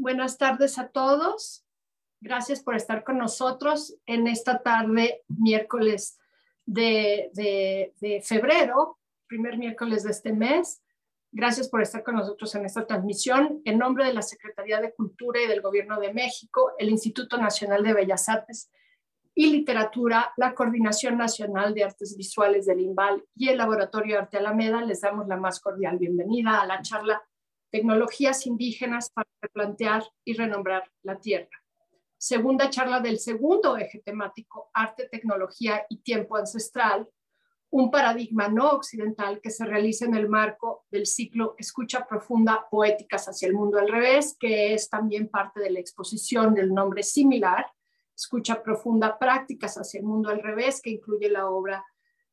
Buenas tardes a todos. Gracias por estar con nosotros en esta tarde, miércoles de, febrero, primer miércoles de este mes. Gracias por estar con nosotros en esta transmisión. En nombre de la Secretaría de Cultura y del Gobierno de México, el Instituto Nacional de Bellas Artes y Literatura, la Coordinación Nacional de Artes Visuales del INVAL y el Laboratorio Arte Alameda, les damos la más cordial bienvenida a la charla Tecnologías indígenas para replantear y renombrar la tierra. Segunda charla del segundo eje temático, arte, tecnología y tiempo ancestral, un paradigma no occidental que se realiza en el marco del ciclo Escucha Profunda, Poéticas hacia el Mundo al Revés, que es también parte de la exposición del nombre similar, Escucha Profunda, Prácticas hacia el Mundo al Revés, que incluye la obra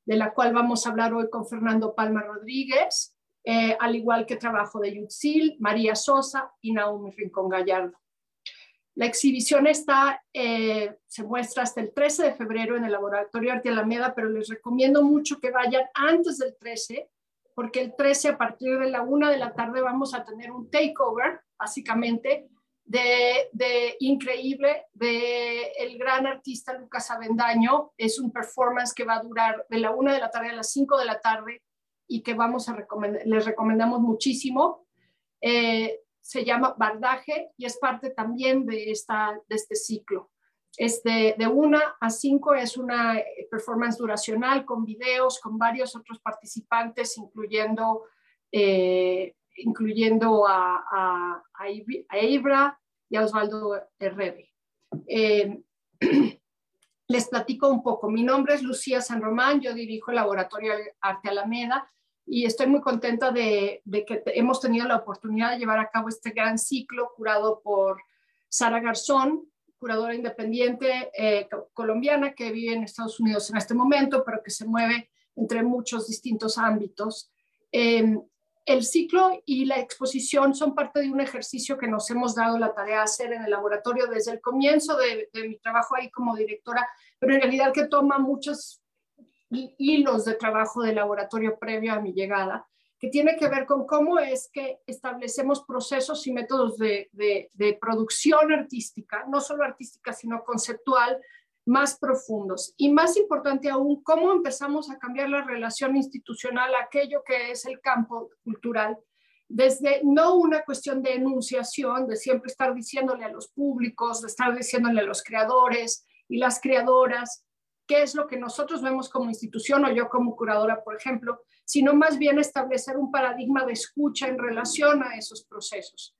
de la cual vamos a hablar hoy con Fernando Palma Rodríguez, eh, al igual que trabajo de Yutzil, María Sosa y Naomi Rincón Gallardo. La exhibición está, eh, se muestra hasta el 13 de febrero en el Laboratorio Arte Alameda, pero les recomiendo mucho que vayan antes del 13, porque el 13 a partir de la una de la tarde vamos a tener un takeover, básicamente, de, de, increíble de el gran artista Lucas Avendaño. Es un performance que va a durar de la una de la tarde a las 5 de la tarde y que vamos a recomendar, les recomendamos muchísimo. Eh, se llama Bardaje y es parte también de, esta, de este ciclo. Este, de una a cinco es una performance duracional con videos, con varios otros participantes, incluyendo, eh, incluyendo a, a, a, Ibra y a Osvaldo Herrera. Eh, les platico un poco. Mi nombre es Lucía San Román, yo dirijo el Laboratorio Arte Alameda y estoy muy contenta de, que hemos tenido la oportunidad de llevar a cabo este gran ciclo curado por Sara Garzón, curadora independiente eh, colombiana que vive en Estados Unidos en este momento, pero que se mueve entre muchos distintos ámbitos. Em, el ciclo y la exposición son parte de un ejercicio que nos hemos dado la tarea de hacer en el laboratorio desde el comienzo de, de mi trabajo ahí como directora, pero en realidad que toma muchos hilos de trabajo de laboratorio previo a mi llegada, que tiene que ver con cómo es que establecemos procesos y métodos de, de, producción artística, no solo artística, sino conceptual, más profundos. Y más importante aún, cómo empezamos a cambiar la relación institucional a aquello que es el campo cultural, desde no una cuestión de enunciación, de siempre estar diciéndole a los públicos, de estar diciéndole a los creadores y las creadoras, qué es lo que nosotros vemos como institución o yo como curadora, por ejemplo, sino más bien establecer un paradigma de escucha en relación a esos procesos.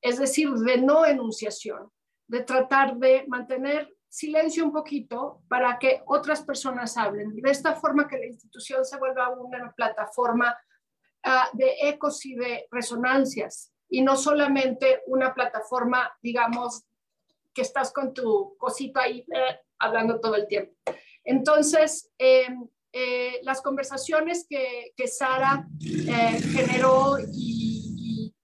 Es decir, de no enunciación, de tratar de mantener silencio un poquito para que otras personas hablen. De esta forma que la institución se vuelva una plataforma ah, de ecos y de resonancias y no solamente una plataforma, digamos, que estás con tu cosita ahí eh, hablando todo el tiempo. Entonces, em, eh, las conversaciones que, Sara eh, generó y,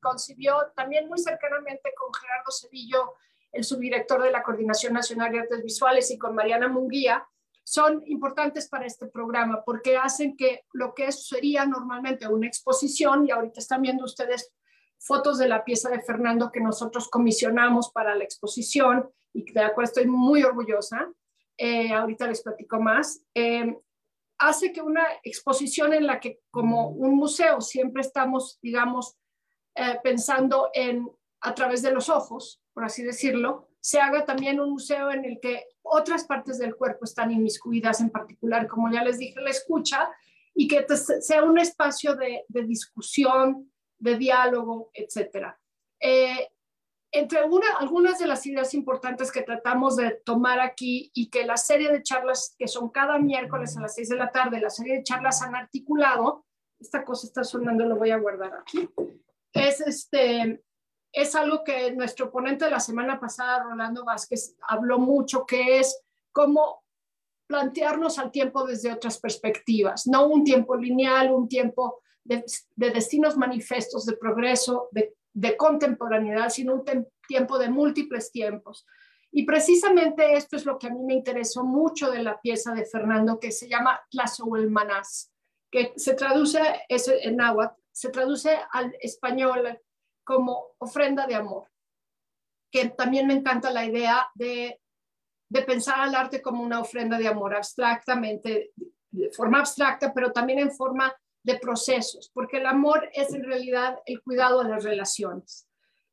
concibió también muy cercanamente con Gerardo Sevillo, el subdirector de la Coordinación Nacional de Artes Visuales, y con Mariana Munguía, son importantes para este programa porque hacen que lo que sería normalmente una exposición, y ahorita están viendo ustedes fotos de la pieza de Fernando que nosotros comisionamos para la exposición y de la estoy muy orgullosa, eh, ahorita les platico más, eh, hace que una exposición en la que como un museo siempre estamos, digamos, eh, pensando en a través de los ojos, por así decirlo, se haga también un museo en el que otras partes del cuerpo están inmiscuidas, en particular, como ya les dije, la escucha, y que sea un espacio de, de discusión, de diálogo, etc entre una, algunas de las ideas importantes que tratamos de tomar aquí y que la serie de charlas que son cada miércoles a las 6 de la tarde, la serie de charlas han articulado, esta cosa está sonando, lo voy a guardar aquí, es, este, es algo que nuestro ponente de la semana pasada, Rolando Vázquez, habló mucho, que es cómo plantearnos al tiempo desde otras perspectivas, no un tiempo lineal, un tiempo de, de destinos manifestos, de progreso, de de contemporaneidad, sino un tiempo de múltiples tiempos. Y precisamente esto es lo que a mí me interesó mucho de la pieza de Fernando que se llama Manás, que se traduce en náhuatl, se traduce al español como ofrenda de amor, que también me encanta la idea de, de pensar al arte como una ofrenda de amor abstractamente, de forma abstracta, pero también en forma de procesos, porque el amor es en realidad el cuidado de las relaciones.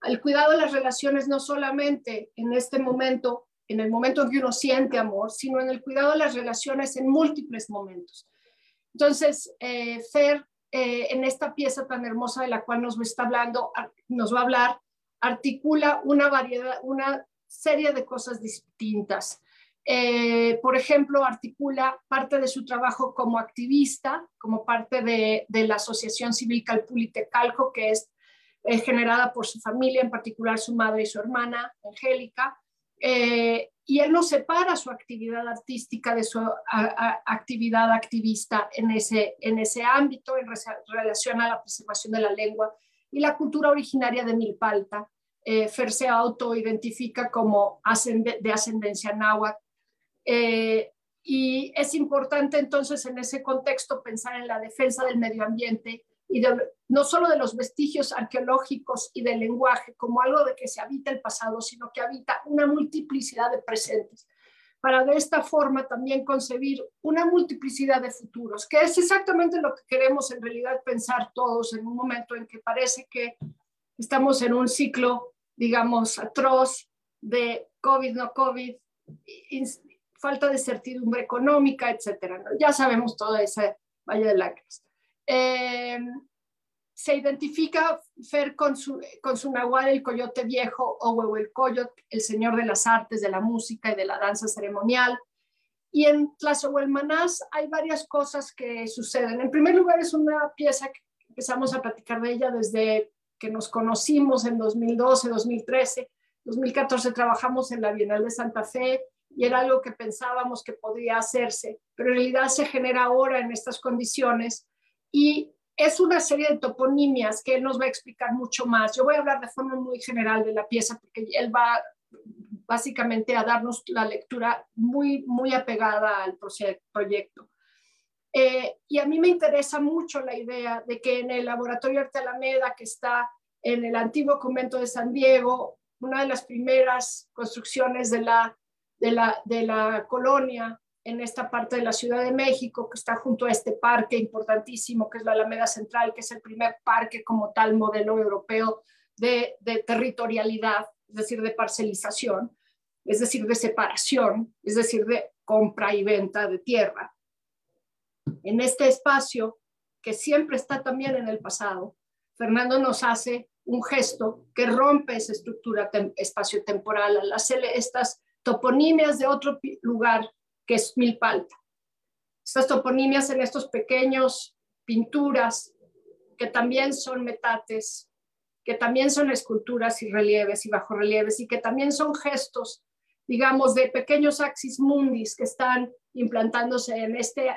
El cuidado de las relaciones no solamente en este momento, en el momento en que uno siente amor, sino en el cuidado de las relaciones en múltiples momentos. Entonces, eh, Fer, eh, en esta pieza tan hermosa de la cual nos está hablando, nos va a hablar, articula una variedad, una serie de cosas distintas. Eh, por ejemplo, articula parte de su trabajo como activista, como parte de, la Asociación Civil Calpulitecalco, que es eh, generada por su familia, en particular su madre y su hermana, Angélica. Eh, y él no separa su actividad artística de su actividad activista en ese, en ese ámbito en relación a la preservación de la lengua y la cultura originaria de Milpalta. Fer se autoidentifica como de ascendencia náhuatl eh, y es importante entonces en ese contexto pensar en la defensa del medio ambiente y no solo de los vestigios arqueológicos y del lenguaje como algo de que se habita el pasado, sino que habita una multiplicidad de presentes, para de esta forma también concebir una multiplicidad de futuros, que es exactamente lo que queremos en realidad pensar todos en un momento en que parece que estamos en un ciclo, digamos, atroz de COVID, no COVID, falta de certidumbre económica, etcétera. Ya sabemos todo ese valle de lágrimas. Eh, se identifica Fer con su, con su nahual, el coyote viejo, o el coyote, el señor de las artes, de la música y de la danza ceremonial. Y en Tlazohuelmanás hay varias cosas que suceden. En primer lugar, es una pieza que empezamos a platicar de ella desde que nos conocimos en 2012, 2013. 2014 trabajamos en la Bienal de Santa Fe y era algo que pensábamos que podría hacerse, pero en realidad se genera ahora en estas condiciones y es una serie de toponimias que él nos va a explicar mucho más. Yo voy a hablar de forma muy general de la pieza porque él va básicamente a darnos la lectura muy, muy apegada al proyecto. Eh, y a mí me interesa mucho la idea de que en el Laboratorio Arte Alameda, que está en el antiguo convento de San Diego, una de las primeras construcciones de la de la, de la colonia en esta parte de la Ciudad de México, que está junto a este parque importantísimo, que es la Alameda Central, que es el primer parque como tal modelo europeo de, territorialidad, es decir, de parcelización, es decir, de separación, es decir, de compra y venta de tierra. En este espacio, que siempre está también en el pasado, Fernando nos hace un gesto que rompe esa estructura espacio-temporal al hacerle estas toponimias de otro lugar que es Milpalta. Estas toponimias en estos pequeños pinturas que también son metates, que también son esculturas y relieves y bajorrelieves y que también son gestos, digamos, de pequeños axis mundis que están implantándose en este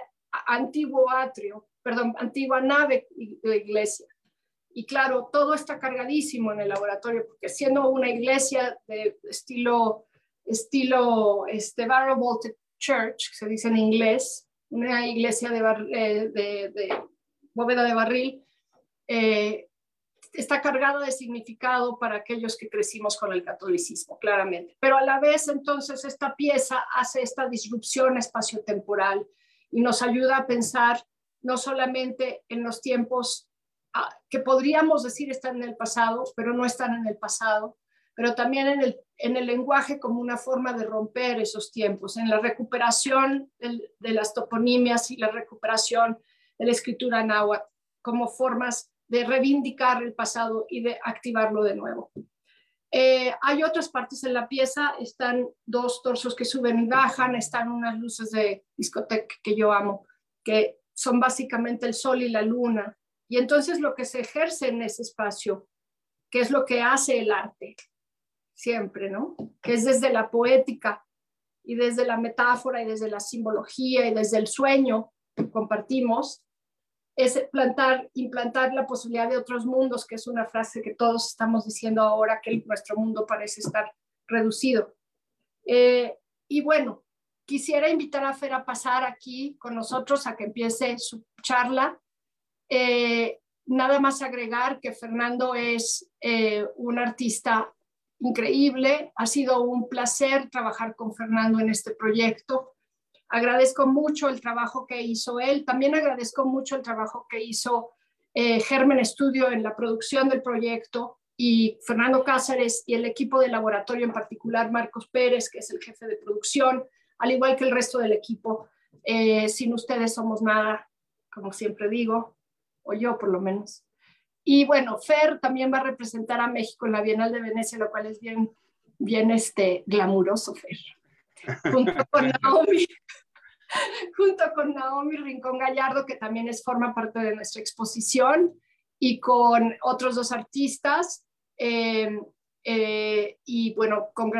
antiguo atrio, perdón, antigua nave de iglesia. Y claro, todo está cargadísimo en el laboratorio, porque siendo una iglesia de estilo estilo este, Barrow Church, que se dice en inglés, una iglesia de, eh, de, bóveda de barril, eh, está cargada de significado para aquellos que crecimos con el catolicismo, claramente. Pero a la vez, entonces, esta pieza hace esta disrupción espaciotemporal y nos ayuda a pensar no solamente en los tiempos ah, que podríamos decir están en el pasado, pero no están en el pasado, pero también en el, en el lenguaje como una forma de romper esos tiempos, en la recuperación de las toponimias y la recuperación de la escritura náhuatl como formas de reivindicar el pasado y de activarlo de nuevo. Eh, hay otras partes en la pieza, están dos torsos que suben y bajan, están unas luces de discoteca que yo amo, que son básicamente el sol y la luna. Y entonces lo que se ejerce en ese espacio, que es lo que hace el arte, siempre, ¿no? Que es desde la poética y desde la metáfora y desde la simbología y desde el sueño que compartimos, es plantar, implantar la posibilidad de otros mundos, que es una frase que todos estamos diciendo ahora que nuestro mundo parece estar reducido. Eh, y bueno, quisiera invitar a Fer a pasar aquí con nosotros a que empiece su charla. Eh, nada más agregar que Fernando es eh, un artista increíble. Ha sido un placer trabajar con Fernando en este proyecto. Agradezco mucho el trabajo que hizo él. También agradezco mucho el trabajo que hizo eh, Germen Studio en la producción del proyecto y Fernando Cáceres y el equipo de laboratorio, en particular Marcos Pérez, que es el jefe de producción, al igual que el resto del equipo. Eh, sin ustedes somos nada, como siempre digo, o yo por lo menos. Y bueno, Fer también va a representar a México en la Bienal de Venecia, lo cual es bien, bien este, glamuroso, Fer. Junto con Naomi, junto con Naomi Rincón Gallardo, que también es, forma parte de nuestra exposición, y con otros dos artistas. Eh, eh, y bueno, con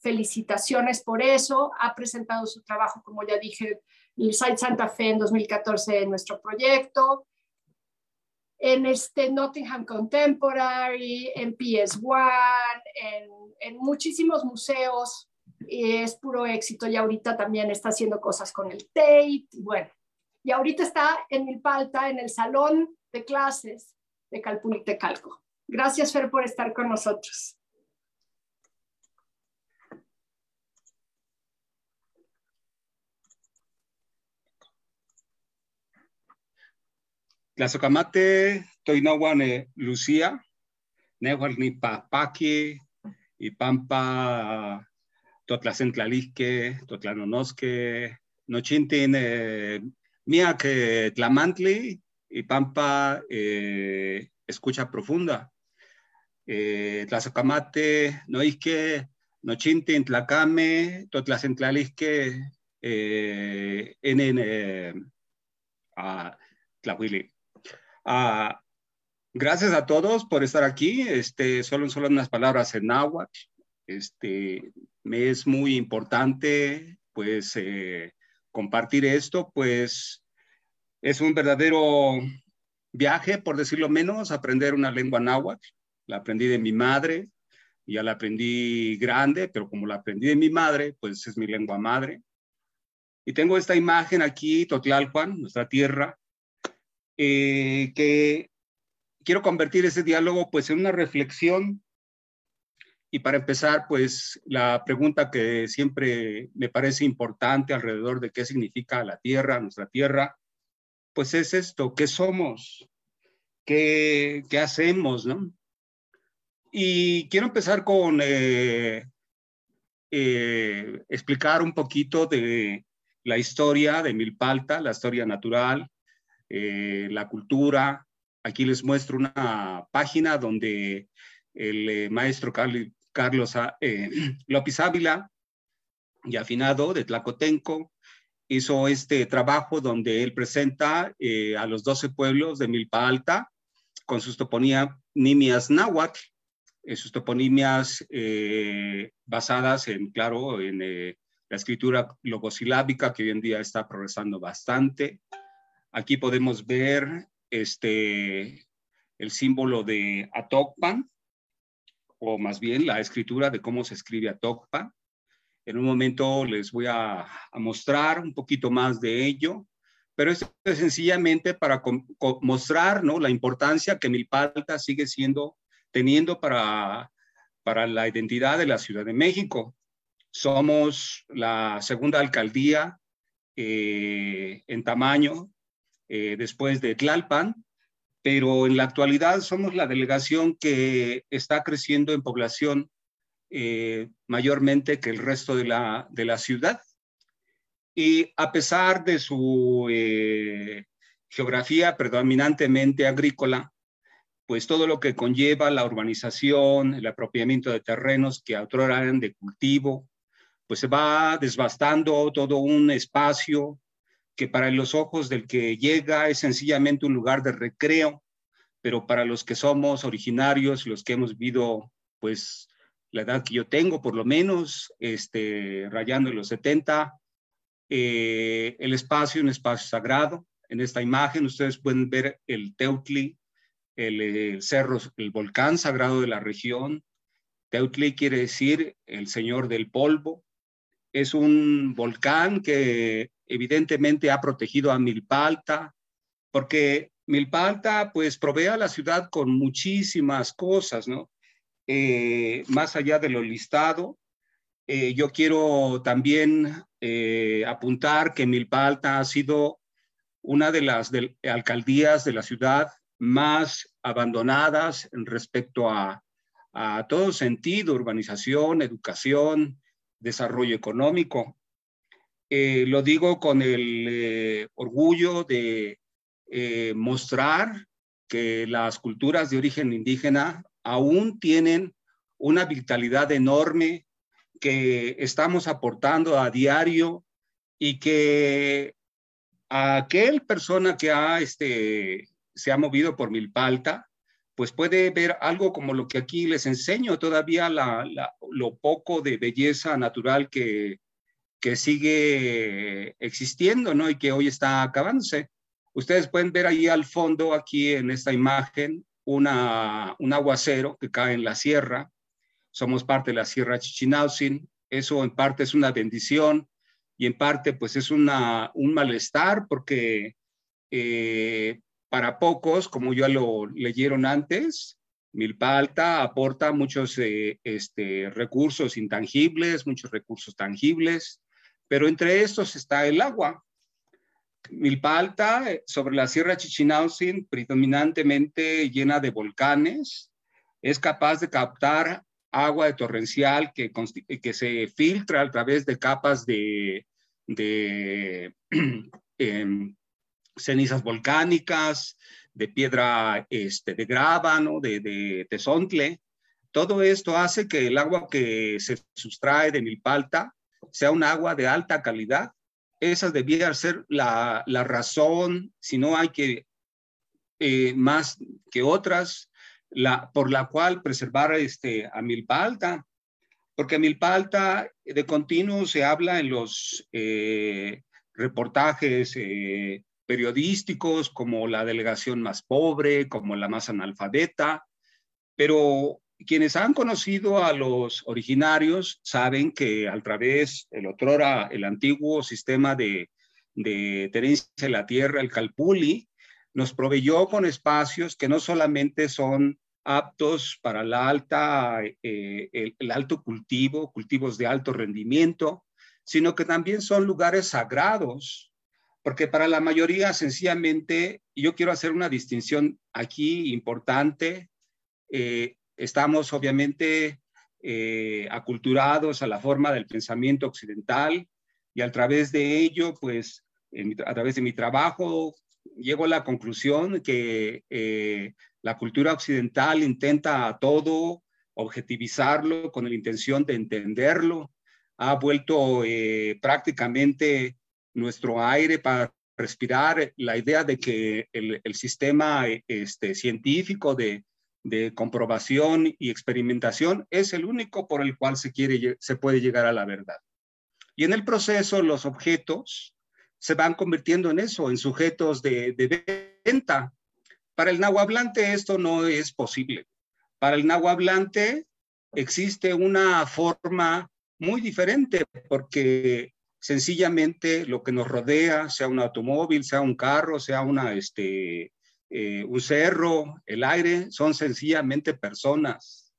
felicitaciones por eso. Ha presentado su trabajo, como ya dije, el Site Santa Fe en 2014 en nuestro proyecto. En este Nottingham Contemporary, en PS1, en, en muchísimos museos. Y es puro éxito y ahorita también está haciendo cosas con el Tate. Y bueno, y ahorita está en Milpalta, en el salón de clases de Calpulitecalco. Gracias, Fer, por estar con nosotros. Tlazocamate, Toinahuane, Lucía, Nehualni Papaki, y Pampa, Totlacentlalisque, Totlanonosque, Nochintin, eh, que Tlamantli, y Pampa, eh, Escucha Profunda eh, Tlazocamate, Noisque, Nochintin, Tlacame, Totlacentlalisque, eh, en eh, a Tlahuili. Ah, gracias a todos por estar aquí. Este, solo, solo unas palabras en náhuatl. Este, me es muy importante, pues, eh, compartir esto, pues, es un verdadero viaje, por decirlo menos, aprender una lengua náhuatl la aprendí de mi madre, ya la aprendí grande, pero como la aprendí de mi madre, pues es mi lengua madre. Y tengo esta imagen aquí, Totlalpan, nuestra tierra, eh, que quiero convertir ese diálogo pues en una reflexión. Y para empezar, pues la pregunta que siempre me parece importante alrededor de qué significa la tierra, nuestra tierra, pues es esto, ¿qué somos? ¿Qué, qué hacemos? ¿no? Y quiero empezar con eh, eh, explicar un poquito de la historia de Milpalta, la historia natural, eh, la cultura. Aquí les muestro una página donde el maestro Carlos López Ávila y afinado de Tlacotenco hizo este trabajo donde él presenta a los 12 pueblos de Milpa Alta con sus toponías náhuatl sus toponimias eh, basadas en, claro, en eh, la escritura logosilábica que hoy en día está progresando bastante. Aquí podemos ver este, el símbolo de Atokpan, o más bien la escritura de cómo se escribe Atokpan. En un momento les voy a, mostrar un poquito más de ello, pero esto es sencillamente para mostrar ¿no? la importancia que Milpalta sigue siendo teniendo para, para la identidad de la Ciudad de México. Somos la segunda alcaldía eh, en tamaño eh, después de Tlalpan, pero en la actualidad somos la delegación que está creciendo en población eh, mayormente que el resto de la, de la ciudad. Y a pesar de su geografía predominantemente agrícola, pues todo lo que conlleva la urbanización, el apropiamiento de terrenos que otro eran de cultivo, pues se va desbastando todo un espacio que para los ojos del que llega es sencillamente un lugar de recreo, pero para los que somos originarios, los que hemos vivido, pues la edad que yo tengo, por lo menos, este, rayando los 70, eh, el espacio, un espacio sagrado. En esta imagen ustedes pueden ver el Teutli, el, cerro, el volcán sagrado de la región. Teutli quiere decir el señor del polvo. Es un volcán que evidentemente ha protegido a Milpalta, porque Milpa Alta pues provee a la ciudad con muchísimas cosas, ¿no? Eh, más allá de lo listado, eh, yo quiero también eh, apuntar que Milpa Alta ha sido una de las alcaldías de la ciudad más abandonadas respecto a, a todo sentido, urbanización, educación, desarrollo económico. Lo digo con el orgullo de mostrar que las culturas de origen indígena aún tienen una vitalidad enorme que estamos aportando a diario y que aquel persona que ha, este, se ha movido por Milpalta, pues puede ver algo como lo que aquí les enseño, todavía lo poco de belleza natural que, que sigue existiendo, ¿no? Y que hoy está acabándose. Ustedes pueden ver ahí al fondo, aquí en esta imagen, una, un aguacero que cae en la sierra. Somos parte de la Sierra Chichinautzin. Eso en parte es una bendición y en parte pues es una, un malestar porque eh, para pocos, como ya lo leyeron antes, Milpa Alta aporta muchos eh, este, recursos intangibles, muchos recursos tangibles, pero entre estos está el agua. Milpa Alta, eh, sobre la Sierra Chichinautzin, predominantemente llena de volcanes, es capaz de captar agua de torrencial que, que se filtra a través de capas de, em, cenizas volcánicas, de piedra este, de grava, ¿no? de, de tesontle. Todo esto hace que el agua que se sustrae de Milpalta sea un agua de alta calidad esa debía ser la, razón, si no hay que eh, más que otras, la, por la cual preservar este, a Milpa Alta, porque Milpa Alta de continuo se habla en los eh, reportajes eh, periodísticos como la delegación más pobre, como la más analfabeta, pero quienes han conocido a los originarios saben que a través del otrora, el antiguo sistema de, de tenencia de la tierra, el Calpuli, nos proveyó con espacios que no solamente son aptos para la alta, eh, el, alto cultivo, cultivos de alto rendimiento, sino que también son lugares sagrados, porque para la mayoría sencillamente, yo quiero hacer una distinción aquí importante, eh, Estamos obviamente eh, aculturados a la forma del pensamiento occidental y a través de ello, pues a través de mi trabajo, llego a la conclusión que eh, la cultura occidental intenta a todo objetivizarlo con la intención de entenderlo, ha vuelto eh, prácticamente nuestro aire para respirar la idea de que el, el sistema este, científico de de comprobación y experimentación es el único por el cual se, quiere, se puede llegar a la verdad. Y en el proceso los objetos se van convirtiendo en eso, en sujetos de, venta. Para el nahuablante esto no es posible. Para el nahuablante existe una forma muy diferente porque sencillamente lo que nos rodea, sea un automóvil, sea un carro, sea una, este, eh, un cerro, el aire, son sencillamente personas.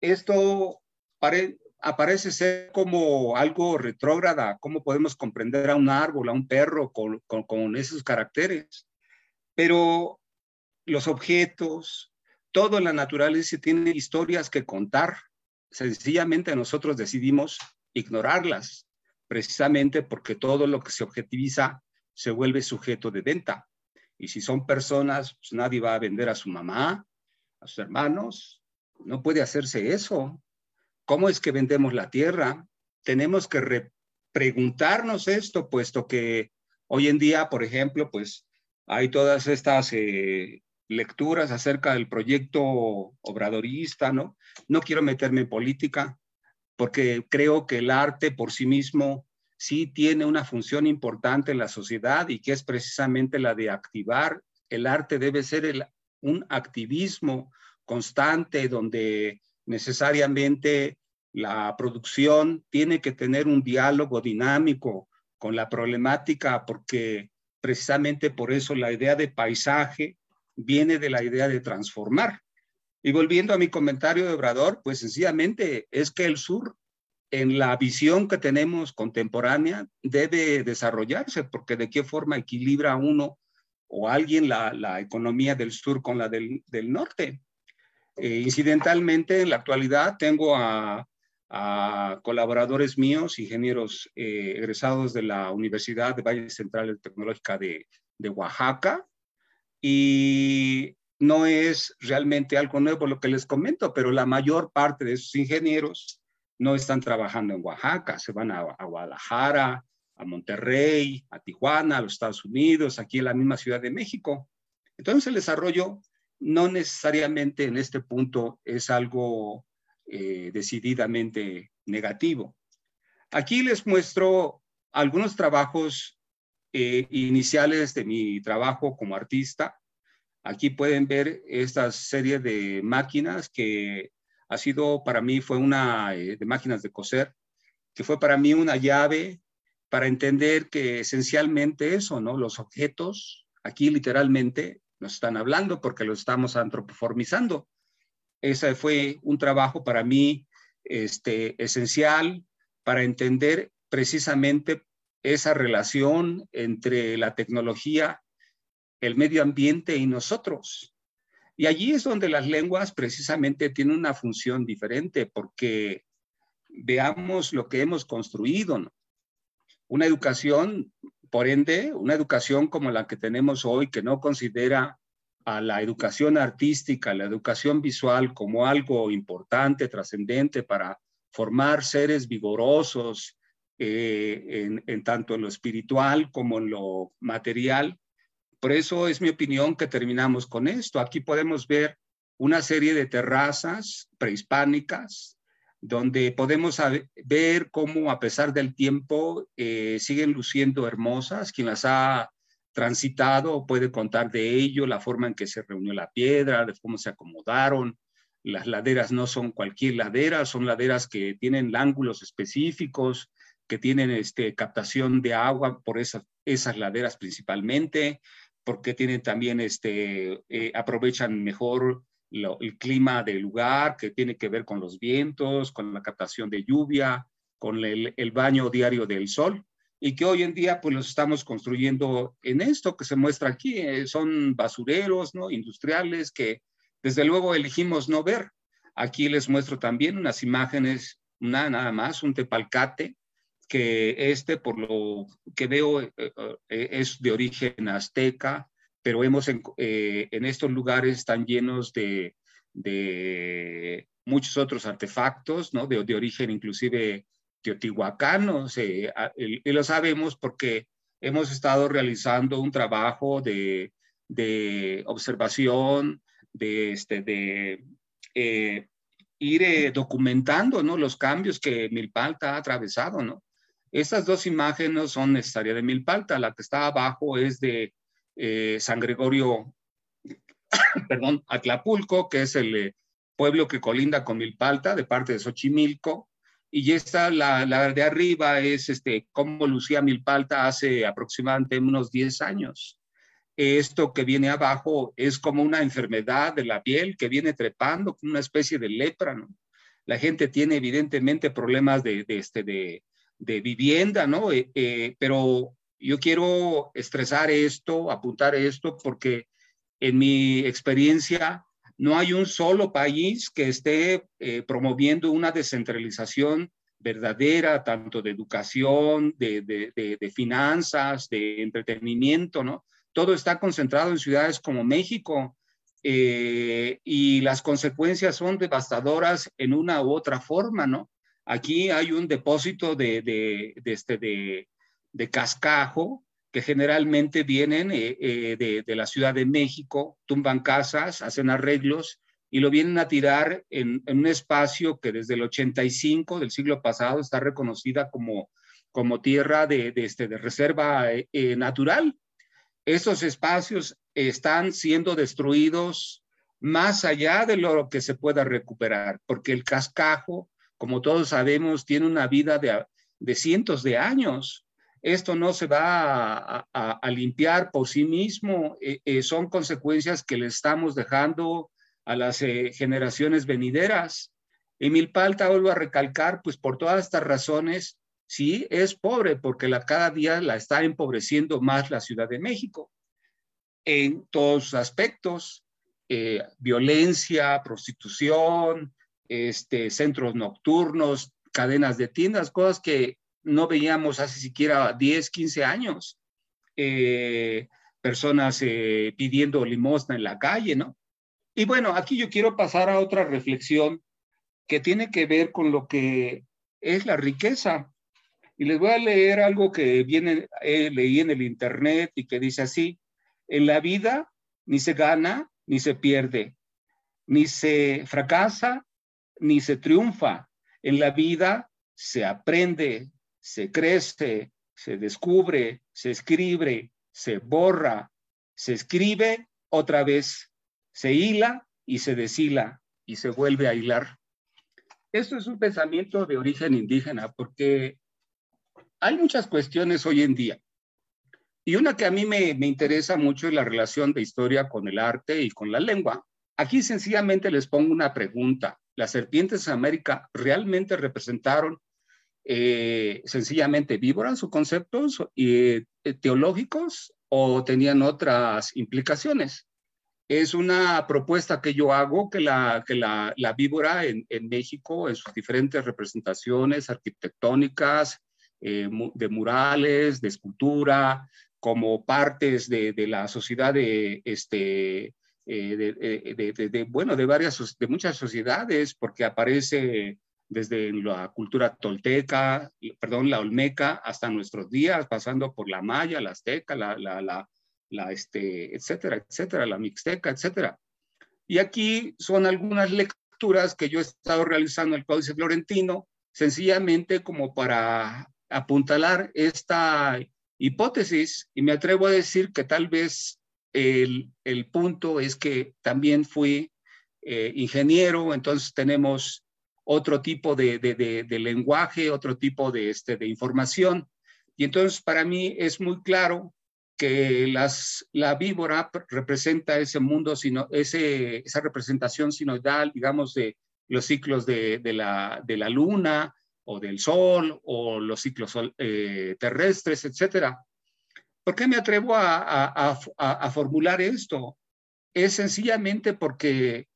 Esto aparece ser como algo retrógrada, cómo podemos comprender a un árbol, a un perro con, con esos caracteres. Pero los objetos, todo en la naturaleza tiene historias que contar. Sencillamente nosotros decidimos ignorarlas, precisamente porque todo lo que se objetiviza se vuelve sujeto de venta. Y si son personas, pues nadie va a vender a su mamá, a sus hermanos. No puede hacerse eso. ¿Cómo es que vendemos la tierra? Tenemos que preguntarnos esto, puesto que hoy en día, por ejemplo, pues hay todas estas eh, lecturas acerca del proyecto obradorista, ¿no? No quiero meterme en política, porque creo que el arte por sí mismo sí tiene una función importante en la sociedad y que es precisamente la de activar. El arte debe ser un activismo constante donde necesariamente la producción tiene que tener un diálogo dinámico con la problemática porque precisamente por eso la idea de paisaje viene de la idea de transformar. Y volviendo a mi comentario de Obrador, pues sencillamente es que el sur, en la visión que tenemos contemporánea, debe desarrollarse, porque de qué forma equilibra uno o alguien la, economía del sur con la del, norte. Eh, incidentalmente, en la actualidad tengo a, colaboradores míos, ingenieros eh, egresados de la Universidad de Valle Central Tecnológica de, de Oaxaca, y no es realmente algo nuevo lo que les comento, pero la mayor parte de esos ingenieros no están trabajando en Oaxaca, se van a, Guadalajara, a Monterrey, a Tijuana, a los Estados Unidos, aquí en la misma Ciudad de México. Entonces el desarrollo no necesariamente en este punto es algo eh, decididamente negativo. Aquí les muestro algunos trabajos eh, iniciales de mi trabajo como artista. Aquí pueden ver esta serie de máquinas que ha sido para mí, fue una eh, de máquinas de coser, que fue para mí una llave para entender que esencialmente eso, ¿no? Los objetos, aquí literalmente nos están hablando porque los estamos antropoformizando. Ese fue un trabajo para mí este, esencial para entender precisamente esa relación entre la tecnología, el medio ambiente y nosotros. Y allí es donde las lenguas precisamente tienen una función diferente, porque veamos lo que hemos construido. Una educación, por ende, una educación como la que tenemos hoy, que no considera a la educación artística, la educación visual como algo importante, trascendente para formar seres vigorosos, eh, en, tanto en lo espiritual como en lo material. Por eso es mi opinión que terminamos con esto. Aquí podemos ver una serie de terrazas prehispánicas donde podemos ver cómo a pesar del tiempo eh, siguen luciendo hermosas. Quien las ha transitado puede contar de ello, la forma en que se reunió la piedra, de cómo se acomodaron. Las laderas no son cualquier ladera, son laderas que tienen ángulos específicos, que tienen este, captación de agua por esas, esas laderas principalmente, porque tienen también, este, eh, aprovechan mejor el clima del lugar, que tiene que ver con los vientos, con la captación de lluvia, con el, baño diario del sol, y que hoy en día pues los estamos construyendo en esto que se muestra aquí. Eh, son basureros ¿no? industriales que desde luego elegimos no ver. Aquí les muestro también unas imágenes, una, nada más, un tepalcate, que este, por lo que veo, eh, eh, es de origen azteca, pero hemos en, eh, en estos lugares están llenos de, de, muchos otros artefactos, ¿no? De, de origen inclusive teotihuacano, y, lo sabemos porque hemos estado realizando un trabajo de, de observación, de, este, de ir documentando ¿no? los cambios que Milpalta ha atravesado. ¿no? Estas dos imágenes son necesarias de Milpalta. La que está abajo es de eh, San Gregorio, perdón, Atlapulco, que es el eh, pueblo que colinda con Milpalta, de parte de Xochimilco. Y esta, la, de arriba, es este, cómo lucía Milpalta hace aproximadamente unos 10 años. Esto que viene abajo es como una enfermedad de la piel que viene trepando, como una especie de lepra. La gente tiene evidentemente problemas de este, de, de vivienda, ¿no? Eh, eh, pero yo quiero estresar esto, apuntar esto, porque en mi experiencia no hay un solo país que esté eh, promoviendo una descentralización verdadera, tanto de educación, de, de, finanzas, de entretenimiento, ¿no? Todo está concentrado en ciudades como México y las consecuencias son devastadoras en una u otra forma, ¿no? Aquí hay un depósito de, de, este, de, cascajo que generalmente vienen eh, eh, de, la Ciudad de México, tumban casas, hacen arreglos y lo vienen a tirar en, un espacio que desde el 85 del siglo pasado está reconocida como, como tierra de, este, de reserva eh, natural. Esos espacios están siendo destruidos más allá de lo que se pueda recuperar, porque el cascajo como todos sabemos, tiene una vida de, cientos de años. esto no se va a, limpiar por sí mismo, eh, eh, son consecuencias que le estamos dejando a las eh, generaciones venideras. Y Milpalta, vuelvo a recalcar, pues por todas estas razones, sí es pobre, porque cada día la está empobreciendo más la Ciudad de México en todos sus aspectos, violencia, prostitución, este, centros nocturnos, cadenas de tiendas, cosas que no veíamos hace siquiera 10, 15 años. Eh, personas eh, pidiendo limosna en la calle, ¿no? Y bueno, aquí yo quiero pasar a otra reflexión que tiene que ver con lo que es la riqueza. Y les voy a leer algo que viene, leí en el internet y que dice así, en la vida ni se gana ni se pierde, ni se fracasa ni se triunfa, en la vida se aprende, se crece, se descubre, se escribe, se borra, se escribe otra vez, se hila y se deshila y se vuelve a hilar. Esto es un pensamiento de origen indígena porque hay muchas cuestiones hoy en día. Y una que a mí me, me interesa mucho es la relación de historia con el arte y con la lengua. Aquí sencillamente les pongo una pregunta las serpientes en América realmente representaron eh, sencillamente víboras o conceptos eh, teológicos o tenían otras implicaciones. Es una propuesta que yo hago que la, que la, víbora en, México, en sus diferentes representaciones arquitectónicas, eh, de murales, de escultura, como partes de, de la sociedad de, este, eh, eh, de, de, bueno, de varias, de muchas sociedades, porque aparece desde la cultura tolteca, perdón, la olmeca, hasta nuestros días, pasando por la maya, la azteca, la, la, la, la este, etcétera, etcétera, la mixteca, etcétera. Y aquí son algunas lecturas que yo he estado realizando en el Códice Florentino, sencillamente como para apuntalar esta hipótesis, y me atrevo a decir que tal vez el, punto es que también fui eh, ingeniero, entonces tenemos otro tipo de, lenguaje, otro tipo de, este, de información. Y entonces para mí es muy claro que las, la víbora representa ese mundo, sino, ese, esa representación sinodal, digamos, de los ciclos de, la, de la luna o del sol o los ciclos eh, terrestres, etcétera. ¿Por qué me atrevo a, formular esto? Es sencillamente porque,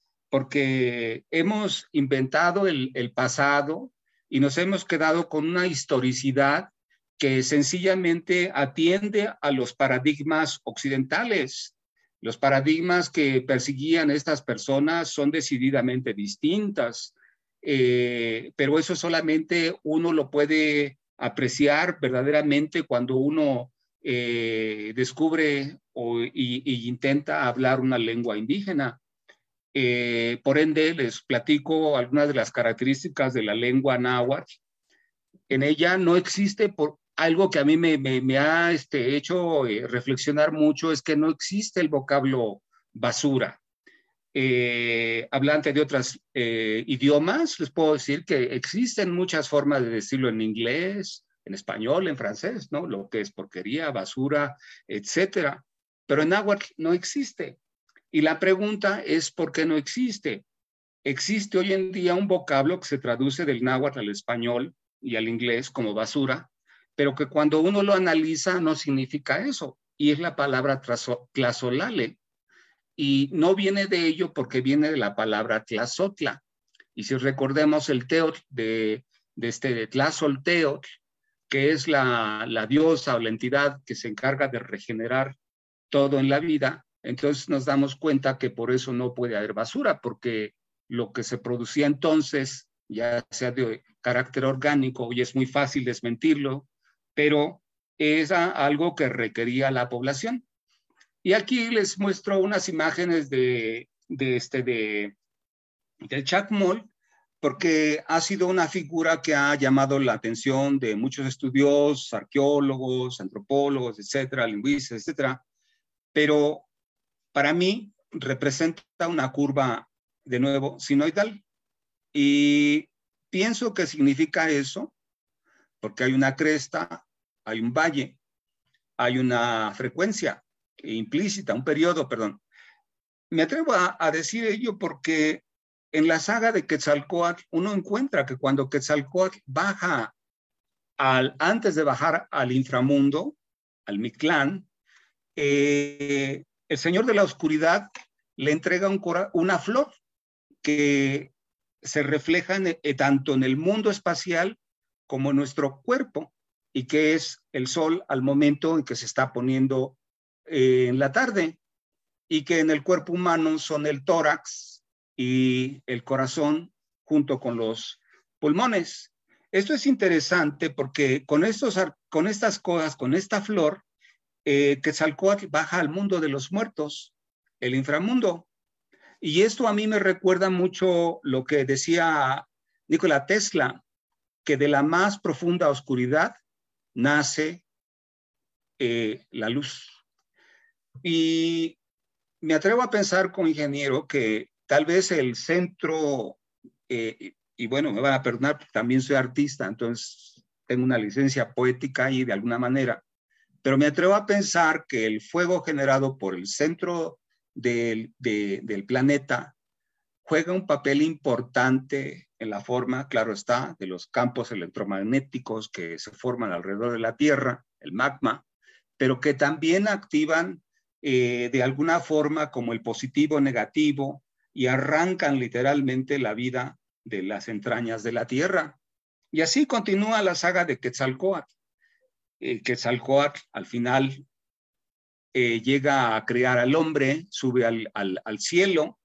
hemos inventado el, pasado y nos hemos quedado con una historicidad que sencillamente atiende a los paradigmas occidentales. Los paradigmas que perseguían estas personas son decididamente distintas, eh, pero eso solamente uno lo puede apreciar verdaderamente cuando uno eh, descubre o, y, intenta hablar una lengua indígena. Eh, por ende, les platico algunas de las características de la lengua náhuatl. En ella no existe por, algo que a mí me, ha este, hecho eh, reflexionar mucho, es que no existe el vocablo basura. hablante de otros idiomas, les puedo decir que existen muchas formas de decirlo en inglés, en español, en francés, ¿no? Lo que es porquería, basura, etcétera. Pero en náhuatl no existe. Y la pregunta es, ¿por qué no existe? Existe hoy en día un vocablo que se traduce del náhuatl al español y al inglés como basura, pero que cuando uno lo analiza no significa eso. Y es la palabra tlazolale. Y no viene de ello porque viene de la palabra tlazotla. Y si recordemos el teotl de, de este de tlazolteotl, que es la, diosa o la entidad que se encarga de regenerar todo en la vida, entonces nos damos cuenta que por eso no puede haber basura, porque lo que se producía entonces, ya sea de carácter orgánico, y es muy fácil desmentirlo, pero es algo que requería la población. Y aquí les muestro unas imágenes de, de este, de, del Chacmol, porque ha sido una figura que ha llamado la atención de muchos estudiosos, arqueólogos, antropólogos, etcétera, lingüistas, etcétera, pero para mí representa una curva, de nuevo, sinoidal. Y pienso que significa eso, porque hay una cresta hay un valle, hay una frecuencia implícita, un periodo, perdón. Me atrevo a, decir ello porque en la saga de Quetzalcoatl uno encuentra que cuando Quetzalcoatl baja al, antes de bajar al inframundo, al Mictlán, eh, el Señor de la Oscuridad le entrega un una flor que se refleja eh, tanto en el mundo espacial como en nuestro cuerpo y que es el sol al momento en que se está poniendo eh, en la tarde y que en el cuerpo humano son el tórax y el corazón junto con los pulmones. Esto es interesante porque con, estos, con estas cosas, con esta flor, eh, Quetzalcóatl baja al mundo de los muertos, el inframundo. Y esto a mí me recuerda mucho lo que decía Nikola Tesla, que de la más profunda oscuridad nace eh, la luz. Y me atrevo a pensar como ingeniero que tal vez el centro, eh, y bueno, me van a perdonar, también soy artista, entonces tengo una licencia poética y de alguna manera, pero me atrevo a pensar que el fuego generado por el centro del, del planeta juega un papel importante en la forma, claro está, de los campos electromagnéticos que se forman alrededor de la Tierra, el magma, pero que también activan eh, de alguna forma como el positivo negativo y arrancan literalmente la vida de las entrañas de la Tierra. Y así continúa la saga de Quetzalcoatl. Eh, Quetzalcoatl al final eh, llega a crear al hombre, sube al, al cielo,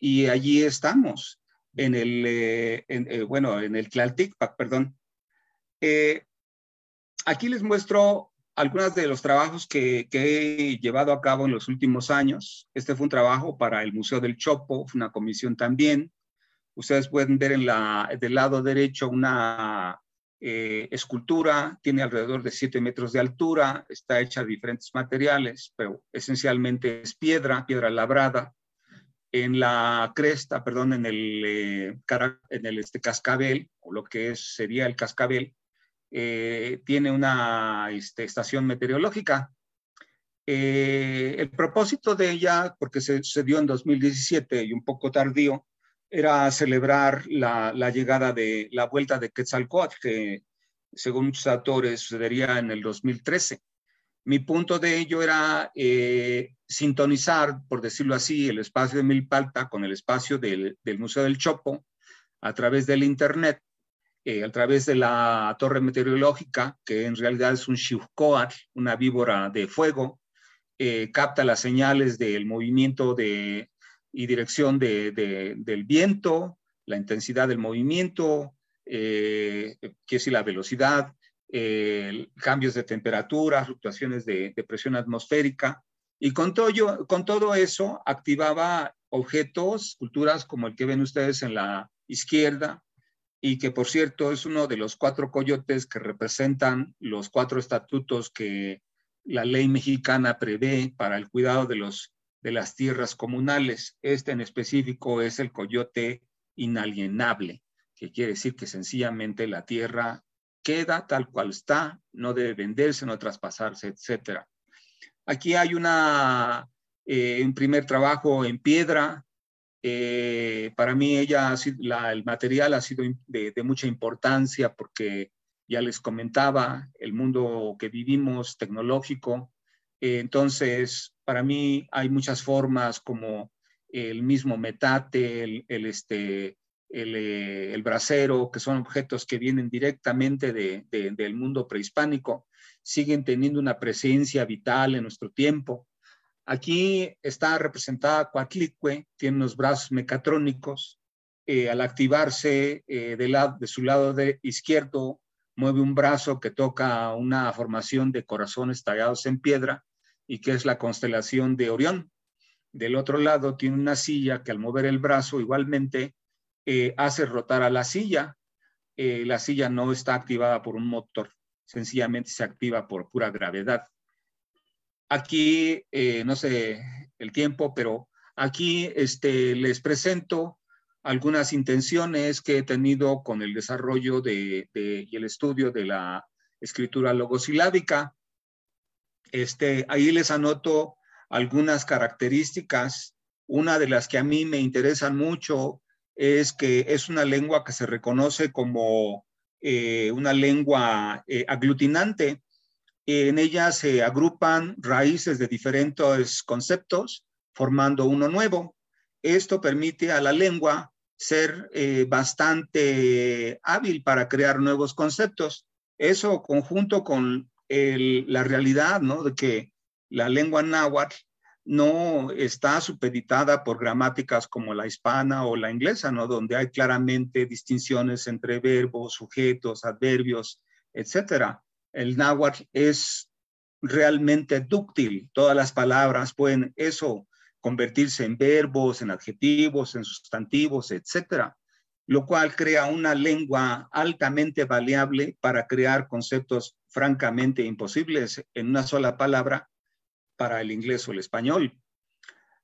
y allí estamos, en el, eh, eh, bueno, en el Tlalticpac, perdón. Aquí les muestro algunos de los trabajos que, he llevado a cabo en los últimos años. Este fue un trabajo para el Museo del Chopo, fue una comisión también. Ustedes pueden ver en la, del lado derecho una escultura, tiene alrededor de 7 metros de altura, está hecha de diferentes materiales, pero esencialmente es piedra, piedra labrada en la cresta, perdón, en el, eh, este, cascabel, o lo que es, sería el cascabel, eh, tiene una este, estación meteorológica. Eh, el propósito de ella, porque se, se, dio en 2017 y un poco tardío, era celebrar la, llegada de la vuelta de Quetzalcoatl, que según muchos autores sucedería en el 2013. Mi punto de ello era eh, sintonizar, por decirlo así, el espacio de Milpalta con el espacio del, Museo del Chopo a través del Internet, eh, a través de la torre meteorológica, que en realidad es un Xiuhcoatl, una víbora de fuego, eh, capta las señales del movimiento de, y dirección del viento, la intensidad del movimiento, eh, que es la velocidad, eh, cambios de temperatura, fluctuaciones de, presión atmosférica. Y con todo, con todo eso activaba objetos, culturas como el que ven ustedes en la izquierda, y que por cierto es uno de los cuatro coyotes que representan los cuatro estatutos que la ley mexicana prevé para el cuidado de, los, de las tierras comunales. Este en específico es el coyote inalienable, que quiere decir que sencillamente la tierra queda tal cual está, no debe venderse, no traspasarse, etc. Aquí hay una, eh, un primer trabajo en piedra. Eh, para mí ella, el material ha sido de, mucha importancia porque ya les comentaba, el mundo que vivimos tecnológico. Eh, entonces, para mí hay muchas formas como el mismo metate, el, el este, eh, el, brasero, que son objetos que vienen directamente del mundo prehispánico, siguen teniendo una presencia vital en nuestro tiempo. Aquí está representada Coatlicue, tiene unos brazos mecatrónicos. Eh, al activarse eh, de, su lado izquierdo, mueve un brazo que toca una formación de corazones tallados en piedra y que es la constelación de Orión. Del otro lado tiene una silla que al mover el brazo igualmente eh, hace rotar a la silla. Eh, la silla no está activada por un motor, sencillamente se activa por pura gravedad. Aquí, eh, no sé el tiempo, pero aquí este, les presento algunas intenciones que he tenido con el desarrollo de, y el estudio de la escritura logosilábica. Este, ahí les anoto algunas características. Una de las que a mí me interesan mucho es que es una lengua que se reconoce como eh, una lengua eh, aglutinante. En ella se agrupan raíces de diferentes conceptos formando uno nuevo. Esto permite a la lengua ser eh, bastante hábil para crear nuevos conceptos. Eso conjunto con la realidad, ¿no? De que la lengua náhuatl no está supeditada por gramáticas como la hispana o la inglesa, ¿no? Donde hay claramente distinciones entre verbos, sujetos, adverbios, etcétera. El náhuatl es realmente dúctil. Todas las palabras pueden eso convertirse en verbos, en adjetivos, en sustantivos, etcétera, lo cual crea una lengua altamente variable para crear conceptos francamente imposibles en una sola palabra para el inglés o el español.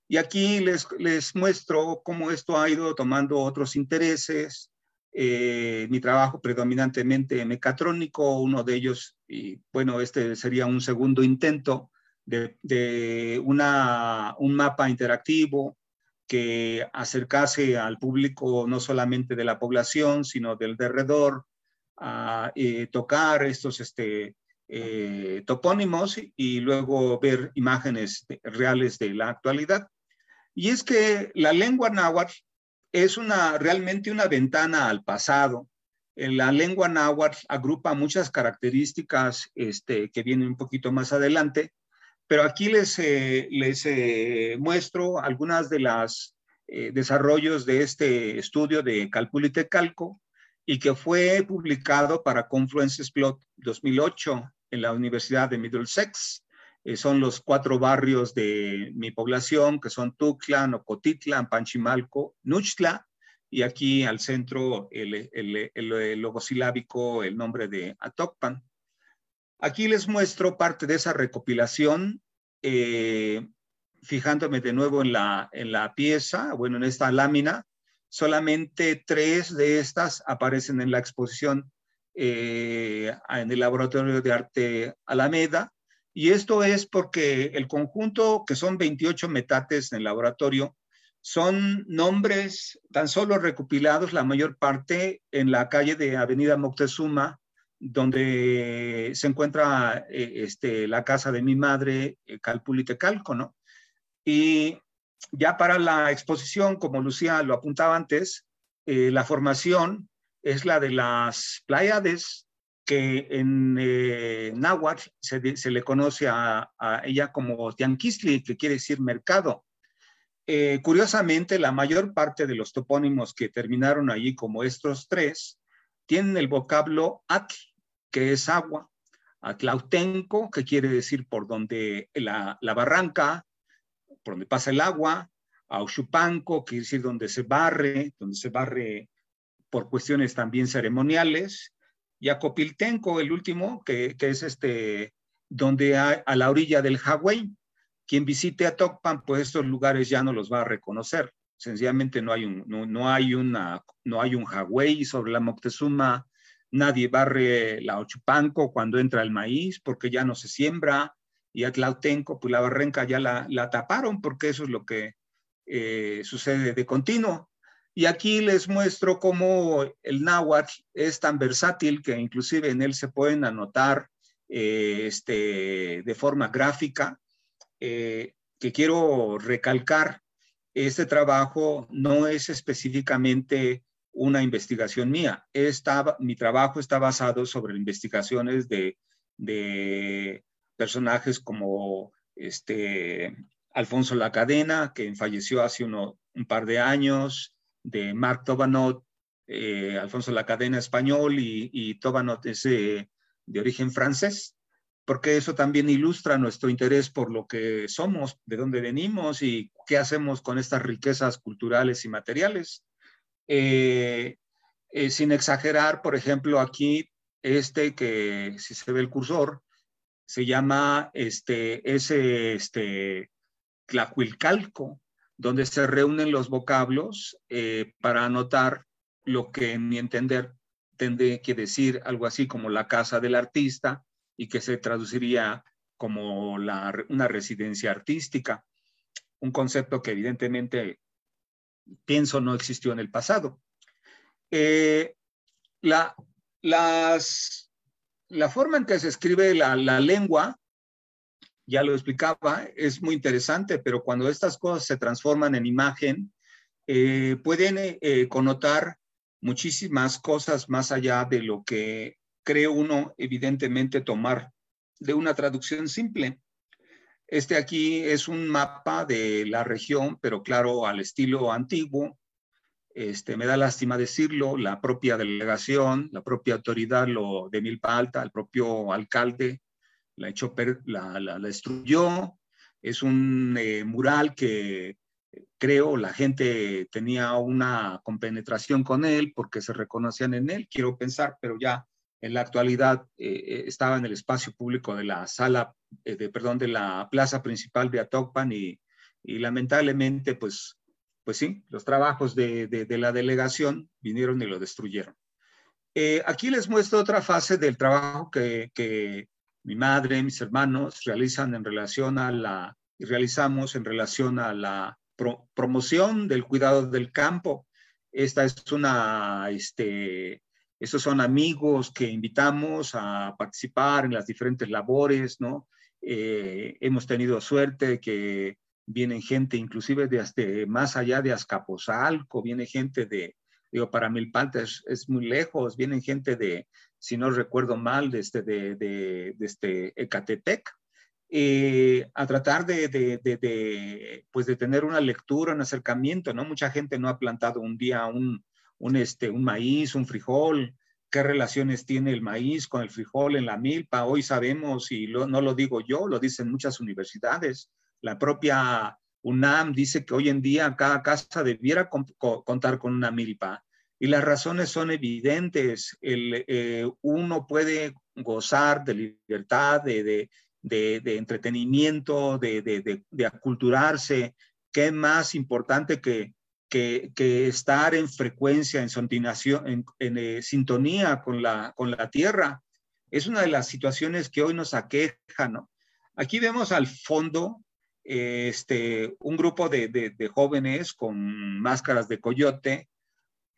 Y aquí les, les muestro cómo esto ha ido tomando otros intereses. Eh, mi trabajo predominantemente mecatrónico, uno de ellos, y bueno, este sería un segundo intento de, una, un mapa interactivo que acercase al público no solamente de la población, sino del derredor, a eh, tocar estos este, eh, topónimos y luego ver imágenes reales de la actualidad. Y es que la lengua náhuatl es una, realmente una ventana al pasado. La lengua náhuatl agrupa muchas características este, que vienen un poquito más adelante, pero aquí les, eh, les eh, muestro algunas de las desarrollos de este estudio de Calpulite Calco y que fue publicado para Confluence Plot 2008 en la Universidad de Middlesex. Eh, son los cuatro barrios de mi población, que son Tuxtlan, Ocotitlan, Panchimalco, Nuchtla, y aquí al centro el, el, el, logosilábico, el nombre de Atocpan. Aquí les muestro parte de esa recopilación, eh, fijándome de nuevo en la, en la pieza, bueno, en esta lámina, solamente tres de estas aparecen en la exposición eh, en el Laboratorio de Arte Alameda. Y esto es porque el conjunto, que son 28 metates en el laboratorio, son nombres tan solo recopilados, la mayor parte, en la calle de Avenida Moctezuma, donde se encuentra eh, este, la casa de mi madre, eh, Calpulitecalco, ¿no? Y ya para la exposición, como Lucía lo apuntaba antes, la formación es la de las Pleiades, que en eh, náhuatl se, le conoce a, ella como Tianquistli, que quiere decir mercado. Eh, curiosamente, la mayor parte de los topónimos que terminaron allí como estos tres tienen el vocablo atl, que es agua, atlautenco, que quiere decir por donde la, la barranca, por donde pasa el agua, Auchupanco, que quiere decir donde se barre, donde se barre por cuestiones también ceremoniales, y a Copiltenco, el último, que, es este, donde hay, a la orilla del Hawái. Quien visite a Tocpan, pues estos lugares ya no los va a reconocer. Sencillamente no hay un, no, hay una, no hay un Hawái sobre la Moctezuma, nadie barre la Ochupanco cuando entra el maíz porque ya no se siembra, y a Tlautenco, pues la barrenca ya la, la taparon porque eso es lo que eh, sucede de continuo. Y aquí les muestro cómo el náhuatl es tan versátil que inclusive en él se pueden anotar eh, este, de forma gráfica, eh, que quiero recalcar, este trabajo no es específicamente una investigación mía. mi trabajo está basado sobre investigaciones de, de personajes como este, Alfonso La Cadena, que falleció hace uno, un par de años, de Marc Tobanot, eh, Alfonso La Cadena español y, y Tobanot es de origen francés, porque eso también ilustra nuestro interés por lo que somos, de dónde venimos y qué hacemos con estas riquezas culturales y materiales. Eh, eh, sin exagerar, por ejemplo, aquí este que si se ve el cursor, se llama este, ese este, Tlacuilcalco, donde se reúnen los vocablos eh, para anotar lo que, en mi entender, tendría que decir algo así como la casa del artista y que se traduciría como una residencia artística, un concepto que evidentemente pienso no existió en el pasado. Eh, la, las, la forma en que se escribe la, lengua, ya lo explicaba, es muy interesante, pero cuando estas cosas se transforman en imagen, eh, pueden eh, connotar muchísimas cosas más allá de lo que cree uno evidentemente tomar de una traducción simple. Este aquí es un mapa de la región, pero claro, al estilo antiguo. Este, me da lástima decirlo, la propia delegación, la propia autoridad lo, de Milpa Alta, el propio alcalde la, echó la, la, destruyó. Es un eh, mural que creo la gente tenía una compenetración con él porque se reconocían en él, quiero pensar, pero ya en la actualidad eh, eh, estaba en el espacio público de la sala, de, perdón, de la plaza principal de Atocpan y, y lamentablemente, pues, pues sí, los trabajos de, de, la delegación vinieron y lo destruyeron. aquí les muestro otra fase del trabajo que mi madre, mis hermanos realizan en relación a la, y realizamos en relación a la promoción del cuidado del campo. Esta es una, este, estos son amigos que invitamos a participar en las diferentes labores, ¿no? Eh, hemos tenido suerte que vienen gente inclusive de hasta más allá de Azcapotzalco, viene gente de, digo, para Milpalta es, es, muy lejos, vienen gente de, si no recuerdo mal, de, este, de, de, de este Ecatepec, eh, a tratar de, de, de, pues de tener una lectura, un acercamiento, ¿no? Mucha gente no ha plantado un día un, un, este, un maíz, un frijol, qué relaciones tiene el maíz con el frijol en la milpa. Hoy sabemos, y no lo digo yo, lo dicen muchas universidades, la propia UNAM dice que hoy en día cada casa debiera contar con una milpa. Y las razones son evidentes. El, eh, uno puede gozar de libertad, de, de, entretenimiento, de, de, aculturarse, ¿qué más importante que, que, que, estar en frecuencia, en, en, en eh, sintonía con la, con la tierra? Es una de las situaciones que hoy nos aqueja, ¿no? Aquí vemos al fondo este, un grupo de, de, jóvenes con máscaras de coyote.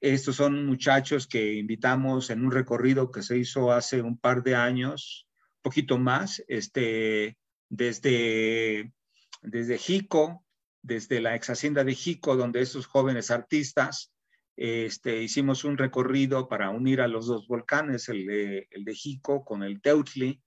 Estos son muchachos que invitamos en un recorrido que se hizo hace un par de años poquito más, este, desde, desde Jico, desde la ex hacienda de Jico, donde esos jóvenes artistas este, hicimos un recorrido para unir a los dos volcanes, el de, el de Jico con el Teutli.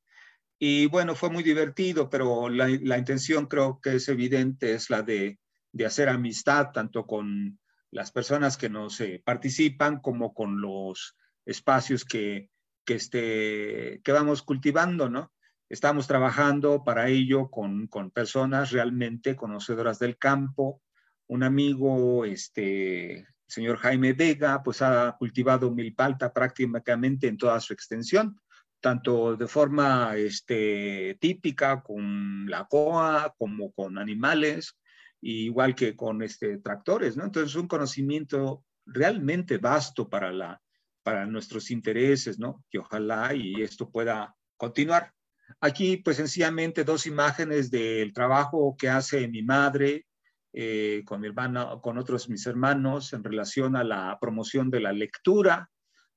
Y bueno, fue muy divertido, pero la, la intención creo que es evidente, es la de, de hacer amistad tanto con las personas que nos eh, participan como con los espacios que, que, este, que vamos cultivando, ¿no? Estamos trabajando para ello con, con personas realmente conocedoras del campo. Un amigo, este, señor Jaime Vega, pues ha cultivado milpalta prácticamente en toda su extensión, tanto de forma este, típica con la coa como con animales, igual que con este, tractores, ¿no? Entonces, un conocimiento realmente vasto para la, para nuestros intereses, ¿no? Que ojalá y esto pueda continuar. Aquí, pues sencillamente dos imágenes del trabajo que hace mi madre eh, con mi hermana, con otros mis hermanos en relación a la promoción de la lectura,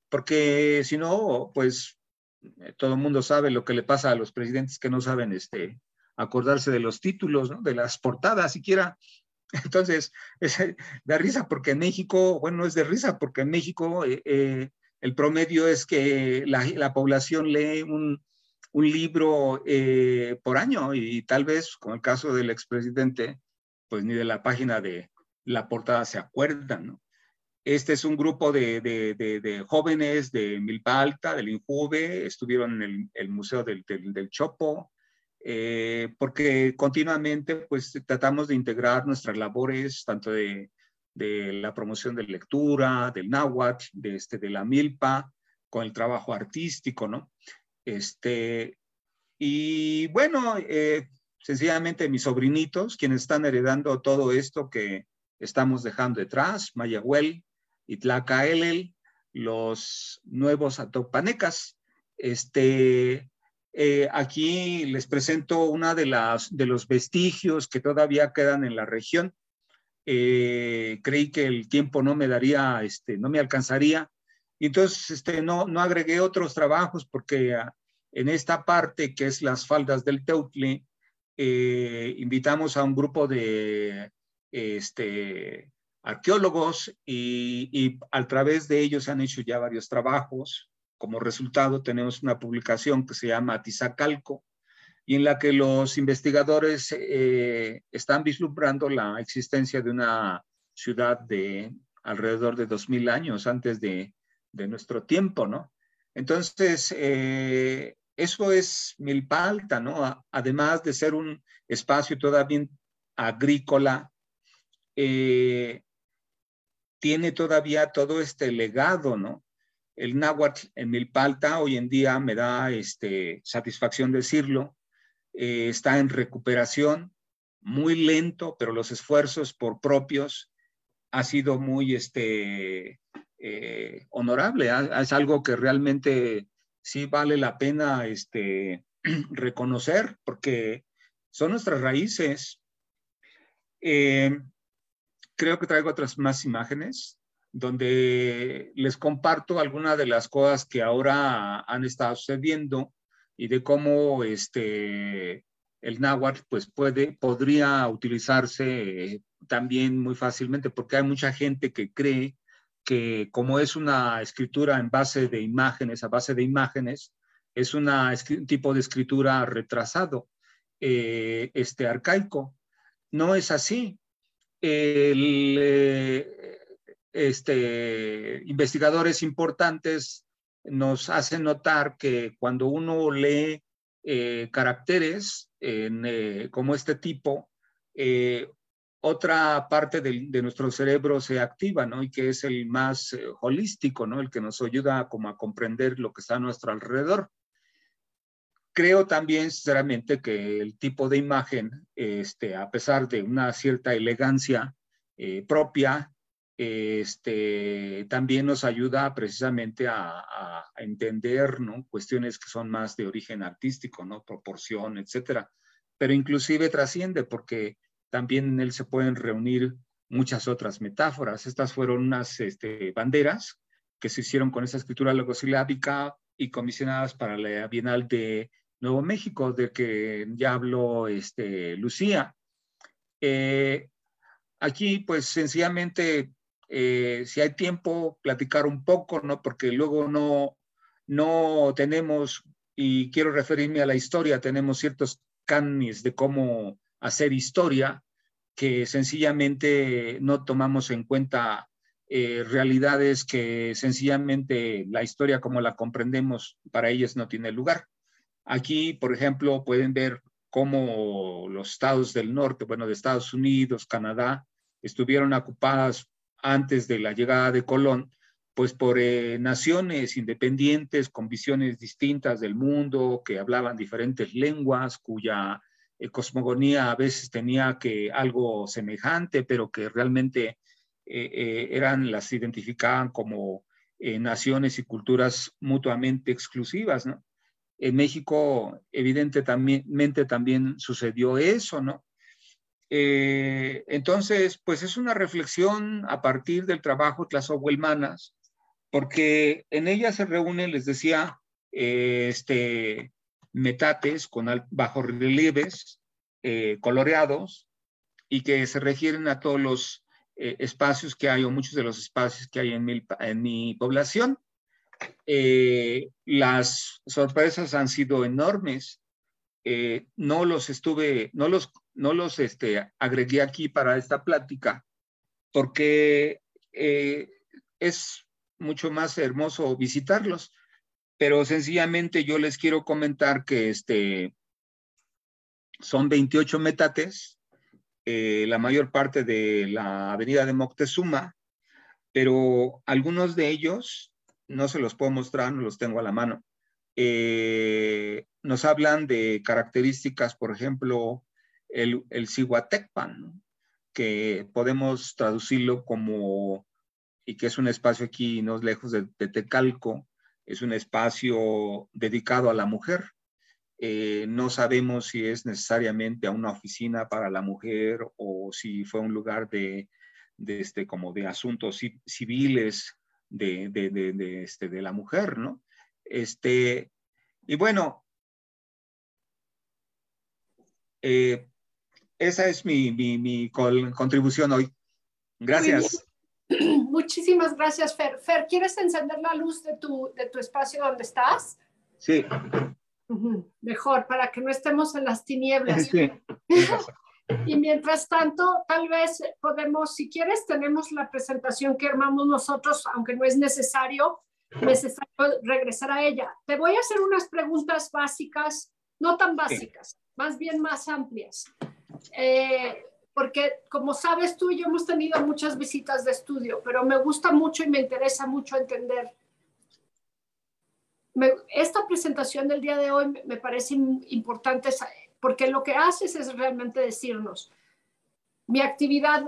porque si no, pues eh, todo el mundo sabe lo que le pasa a los presidentes que no saben este, acordarse de los títulos, de las portadas siquiera. Entonces, es de risa porque en México, bueno, es de risa porque en México eh, el promedio es que la, población lee un, libro eh, por año y tal vez, como el caso del expresidente, pues ni de la página de la portada se acuerdan, Este es un grupo de, jóvenes de Milpa Alta, del Injuve, estuvieron en el, Museo del, Chopo, eh, porque continuamente pues tratamos de integrar nuestras labores, tanto de de la promoción de lectura, del náhuatl, de, este, de la milpa, con el trabajo artístico, ¿no? Este, y bueno, eh, sencillamente mis sobrinitos, quienes están heredando todo esto que estamos dejando detrás, Mayahuel, Itlaca Elel, los nuevos atopanecas. Este, eh, aquí les presento una de las de los vestigios que todavía quedan en la región. Eh, creí que el tiempo no me daría, este, no me alcanzaría. Entonces este, no, no agregué otros trabajos porque ah, en esta parte que es las faldas del Teutle, eh, invitamos a un grupo de este, arqueólogos y, y, a través de ellos se han hecho ya varios trabajos. Como resultado tenemos una publicación que se llama Tizacalco y en la que los investigadores eh, están vislumbrando la existencia de una ciudad de alrededor de 2.000 años antes de, de nuestro tiempo, ¿no? Entonces, eh, eso es Milpalta, ¿no? Además de ser un espacio todavía agrícola, eh, tiene todavía todo este legado, ¿no? El náhuatl en Milpalta hoy en día me da este, satisfacción decirlo, eh, está en recuperación, muy lento, pero los esfuerzos por propios ha sido muy este, eh, honorable. Es algo que realmente sí vale la pena este, reconocer porque son nuestras raíces. Eh, creo que traigo otras más imágenes donde les comparto algunas de las cosas que ahora han estado sucediendo y de cómo este, el náhuatl pues puede, podría utilizarse también muy fácilmente, porque hay mucha gente que cree que como es una escritura en base de imágenes, a base de imágenes, es un tipo de escritura retrasado, eh, este, arcaico. No es así. Eh, este, investigadores importantes nos hacen notar que cuando uno lee eh, caracteres como este tipo, otra parte de, nuestro cerebro se activa, ¿no? Y que es el más eh, holístico, ¿no? El que nos ayuda como a comprender lo que está a nuestro alrededor. Creo también, sinceramente, que el tipo de imagen, este, a pesar de una cierta elegancia eh, propia, este, también nos ayuda precisamente a, a, entender, ¿no? Cuestiones que son más de origen artístico, ¿no? Proporción, etcétera. Pero inclusive trasciende porque también en él se pueden reunir muchas otras metáforas. Estas fueron unas este, banderas que se hicieron con esa escritura logosilábica y comisionadas para la Bienal de Nuevo México, de que ya habló este, Lucía. Eh, aquí, pues sencillamente, eh, si hay tiempo, platicar un poco, ¿no? Porque luego no, no tenemos, y quiero referirme a la historia, tenemos ciertos canis de cómo hacer historia, que sencillamente no tomamos en cuenta eh, realidades que sencillamente la historia como la comprendemos para ellas no tiene lugar. Aquí, por ejemplo, pueden ver cómo los estados del norte, bueno, de Estados Unidos, Canadá, estuvieron ocupadas antes de la llegada de Colón, pues por eh, naciones independientes con visiones distintas del mundo, que hablaban diferentes lenguas, cuya eh, cosmogonía a veces tenía que algo semejante, pero que realmente eh, eran, las identificaban como naciones y culturas mutuamente exclusivas. En México, evidentemente también sucedió eso, ¿no? Entonces, pues es una reflexión a partir del trabajo de las Huelmanas, porque en ella se reúnen, les decía, este, metates con bajos relieves eh, coloreados y que se refieren a todos los eh, espacios que hay o muchos de los espacios que hay en mi, en mi población. Eh, las sorpresas han sido enormes. no los estuve, no los, no los este, agregué aquí para esta plática porque es mucho más hermoso visitarlos pero sencillamente yo les quiero comentar que este, son 28 metates, eh, la mayor parte de la avenida de Moctezuma, pero algunos de ellos, no se los puedo mostrar, no los tengo a la mano, eh, nos hablan de características, por ejemplo, el, el que podemos traducirlo como y que es un espacio aquí no lejos de, Tecalco, es un espacio dedicado a la mujer. Eh, no sabemos si es necesariamente una oficina para la mujer o si fue un lugar de, este, como de asuntos civiles de, de, de, este, de la mujer, ¿no? Este, y bueno, eh, esa es mi, mi, mi contribución hoy. Gracias. Muchísimas gracias, Fer. Fer, ¿quieres encender la luz de tu, de tu espacio donde estás? Sí. Mejor, para que no estemos en las tinieblas. Sí. Y mientras tanto, tal vez podemos, si quieres, tenemos la presentación que armamos nosotros, aunque no es necesario, necesario regresar a ella. Te voy a hacer unas preguntas básicas, no tan básicas, más bien más amplias. Eh, porque como sabes tú yo hemos tenido muchas visitas de estudio, pero me gusta mucho y me interesa mucho entender. esta presentación del día de hoy me parece importante porque lo que haces es realmente decirnos, mi actividad,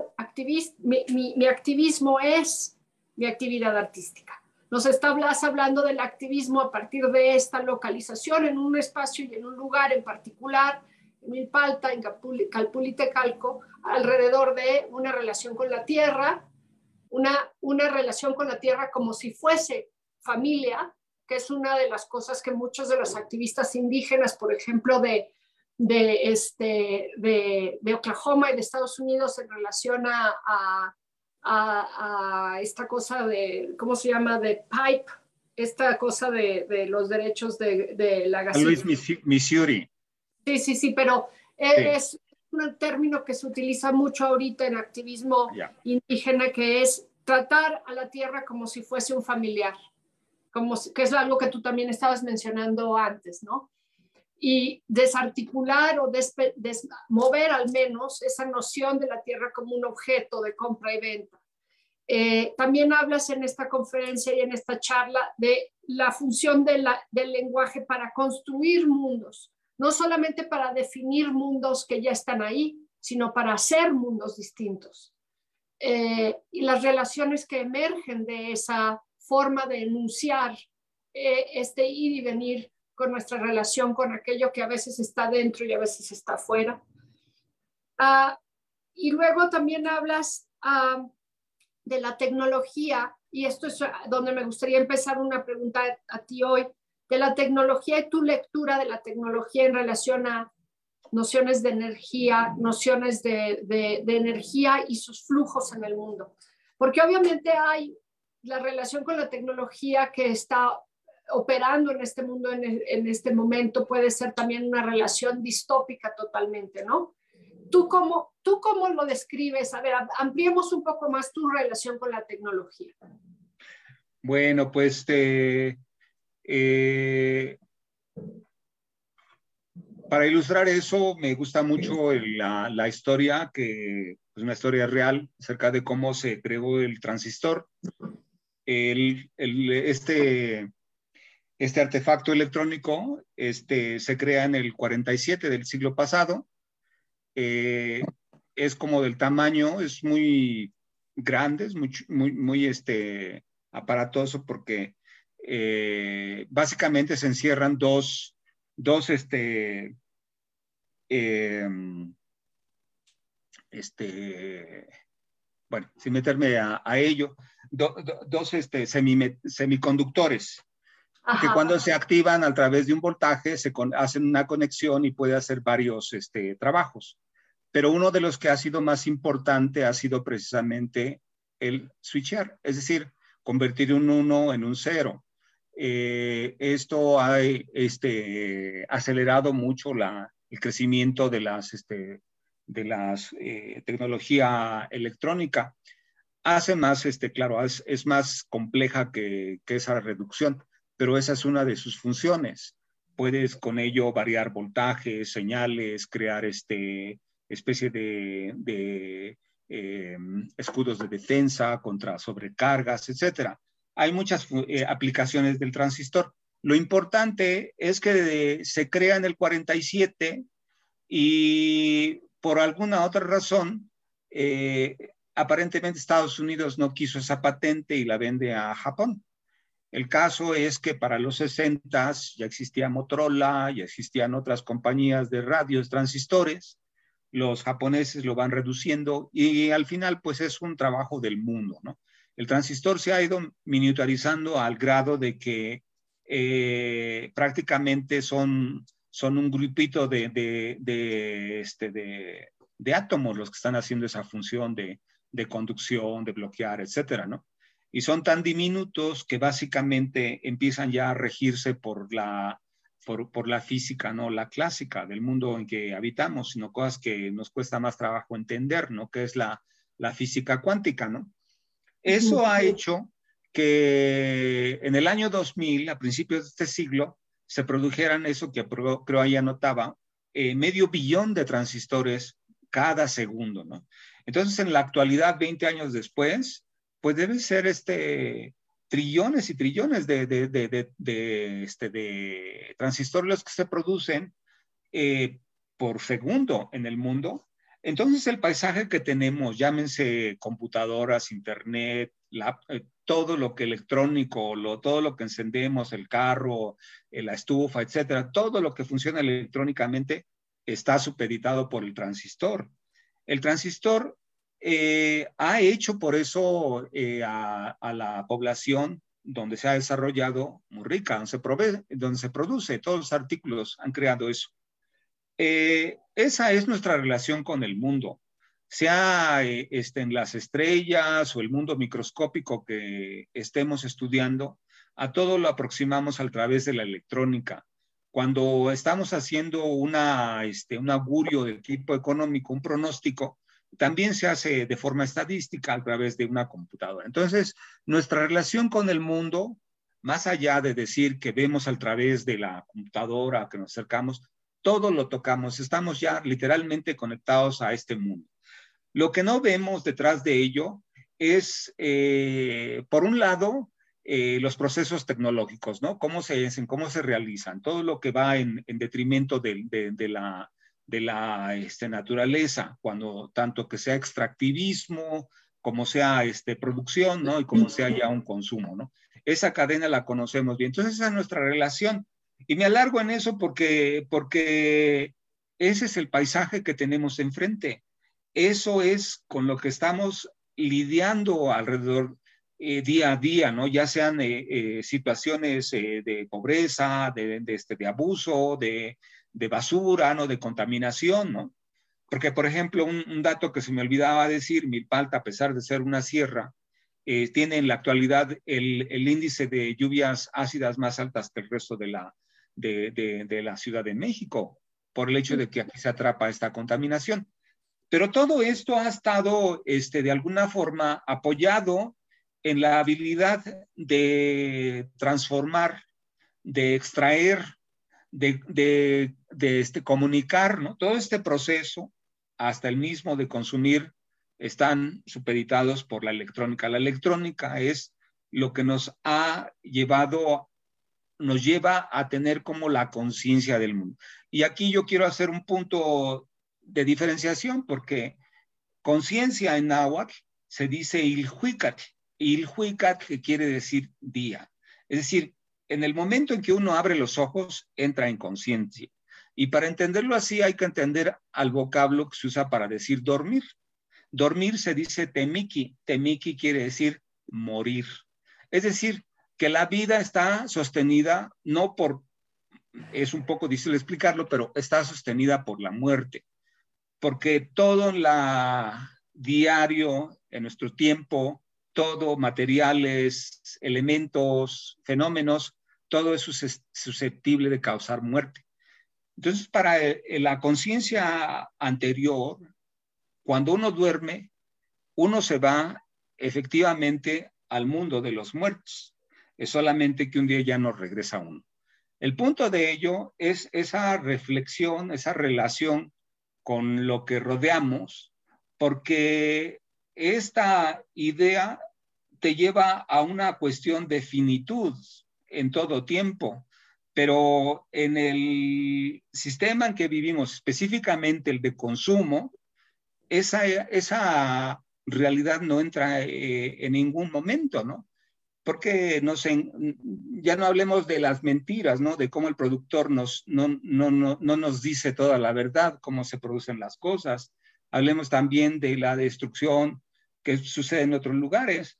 mi, activismo es mi actividad artística. Nos estás hablando del activismo a partir de esta localización en un espacio y en un lugar en particular, Milpalta, en Calpulitecalco, alrededor de una relación con la tierra, una, una relación con la tierra como si fuese familia, que es una de las cosas que muchos de los activistas indígenas, por ejemplo, de, de, este, de, de, Oklahoma y de Estados Unidos en relación a, a, a, esta cosa de, ¿cómo se llama? De pipe, esta cosa de, de los derechos de, la gasolina. Luis, Missouri. Sí, sí, sí, pero es un término que se utiliza mucho ahorita en activismo indígena, que es tratar a la tierra como si fuese un familiar, como que es algo que tú también estabas mencionando antes, ¿no? y desarticular o mover al menos esa noción de la tierra como un objeto de compra y venta. Eh, también hablas en esta conferencia y en esta charla de la función del lenguaje para construir mundos, no solamente para definir mundos que ya están ahí, sino para hacer mundos distintos. Eh, y las relaciones que emergen de esa forma de enunciar eh, este ir y venir con nuestra relación con aquello que a veces está dentro y a veces está afuera. Ah, y luego también hablas ah, de la tecnología, y esto es donde me gustaría empezar una pregunta a, ti hoy, de la tecnología y tu lectura de la tecnología en relación a nociones de energía, nociones de, de, energía y sus flujos en el mundo. Porque obviamente hay la relación con la tecnología que está operando en este mundo en, este momento puede ser también una relación distópica totalmente, ¿no? ¿Tú cómo, ¿Tú cómo lo describes? A ver, ampliemos un poco más tu relación con la tecnología. Bueno, pues para ilustrar eso, me gusta mucho la, la, historia, que es una historia real acerca de cómo se creó el transistor. El, el, este este artefacto electrónico este, se crea en el 47 del siglo pasado. Eh, es como del tamaño, es muy grande, es muy, muy, muy este, aparatoso porque eh, básicamente se encierran dos, dos este, em, este, bueno, sin meterme a, ello, dos este, semiconductores que cuando se activan a través de un voltaje se hacen una conexión y puede hacer varios este, trabajos. Pero uno de los que ha sido más importante ha sido precisamente el switchar, es decir, convertir un 1 en un 0. Eh, esto ha este, acelerado mucho la, el crecimiento de las este, de las eh, tecnología electrónica. Hace más, este, claro, es, es más compleja que, que esa reducción pero esa es una de sus funciones. Puedes con ello variar voltajes, señales, crear este especie de, eh, escudos de defensa contra sobrecargas, etcétera. Hay muchas eh, aplicaciones del transistor. Lo importante es que se crea en el 47 y por alguna otra razón, eh, aparentemente Estados Unidos no quiso esa patente y la vende a Japón. El caso es que para los 60 ya existía Motorola, ya existían otras compañías de radios, transistores. Los japoneses lo van reduciendo y al final pues es un trabajo del mundo, ¿no? El transistor se ha ido miniaturizando al grado de que eh, prácticamente son, son un grupito de, de, este, de, de, átomos los que están haciendo esa función de, de conducción, de bloquear, etcétera, ¿no? y son tan diminutos que básicamente empiezan ya a regirse por la, por, la física, no la clásica del mundo en que habitamos, sino cosas que nos cuesta más trabajo entender, ¿no? Que es la, la física cuántica, ¿no? Eso ha hecho que en el año 2000, a principios de este siglo, se produjeran eso que creo ahí anotaba, eh, medio billón de transistores cada segundo, ¿no? Entonces, en la actualidad, 20 años después, pues deben ser este, trillones y trillones de, de, de, de este, transistores que se producen eh, por segundo en el mundo. Entonces el paisaje que tenemos, llámense computadoras, internet, eh, todo lo que electrónico, todo lo que encendemos, el carro, eh, la estufa, etcétera, todo lo que funciona electrónicamente está supeditado por el transistor. El transistor eh, ha hecho por eso eh, a, la población donde se ha desarrollado muy rica, donde se, provee, donde se produce, todos los artículos han creado eso. Eh, esa es nuestra relación con el mundo, sea este, en las estrellas o el mundo microscópico que estemos estudiando, a todo lo aproximamos a través de la electrónica. Cuando estamos haciendo una, este, un augurio de tipo económico, un pronóstico, también se hace de forma estadística a través de una computadora. Entonces, nuestra relación con el mundo, más allá de decir que vemos a través de la computadora, que nos acercamos, todo lo tocamos, estamos ya literalmente conectados a este mundo. Lo que no vemos detrás de ello es, eh, por un lado, eh, los procesos tecnológicos, ¿no? Cómo se hacen, cómo se realizan, todo lo que va en, detrimento de, la, de la este, naturaleza, cuando tanto que sea extractivismo, como sea este, producción, ¿no? Y como sea ya un consumo, ¿no? Esa cadena la conocemos bien. Entonces, esa es nuestra relación. Y me alargo en eso porque, porque ese es el paisaje que tenemos enfrente. Eso es con lo que estamos lidiando alrededor eh, día a día, ¿no? Ya sean eh, eh, situaciones de pobreza, de, de, este, de abuso, de, de basura, ¿no? De contaminación, ¿no? Porque, por ejemplo, un, dato que se me olvidaba decir, Milpalta, a pesar de ser una sierra, eh, tiene en la actualidad el, índice de lluvias ácidas más altas que el resto de la, de, la Ciudad de México, por el hecho de que aquí se atrapa esta contaminación. Pero todo esto ha estado, este, de alguna forma, apoyado en la habilidad de transformar, de extraer de, este, comunicar, ¿no? Todo este proceso, hasta el mismo de consumir, están supeditados por la electrónica. La electrónica es lo que nos ha llevado, nos lleva a tener como la conciencia del mundo. Y aquí yo quiero hacer un punto de diferenciación porque conciencia en náhuatl se dice ilhuicat, ilhuicat que quiere decir día. Es decir, en el momento en que uno abre los ojos, entra en conciencia. Y para entenderlo así hay que entender al vocablo que se usa para decir dormir. Dormir se dice temiki. Temiki quiere decir morir. Es decir, que la vida está sostenida no por, es un poco difícil explicarlo, pero está sostenida por la muerte. Porque todo en la diario, en nuestro tiempo, todo, materiales, elementos, fenómenos, todo es susceptible de causar muerte. Entonces, para eh, la conciencia anterior, cuando uno duerme, uno se va efectivamente al mundo de los muertos. Es solamente que un día ya no regresa uno. El punto de ello es esa reflexión, esa relación con lo que rodeamos, porque esta idea te lleva a una cuestión de finitud en todo tiempo, pero en el sistema en que vivimos, específicamente el de consumo, esa, esa realidad no entra eh, en ningún momento, ¿no? Porque no sé, ya no hablemos de las mentiras, ¿no? De cómo el productor nos, no, no, no, no nos dice toda la verdad, cómo se producen las cosas. Hablemos también de la destrucción que sucede en otros lugares,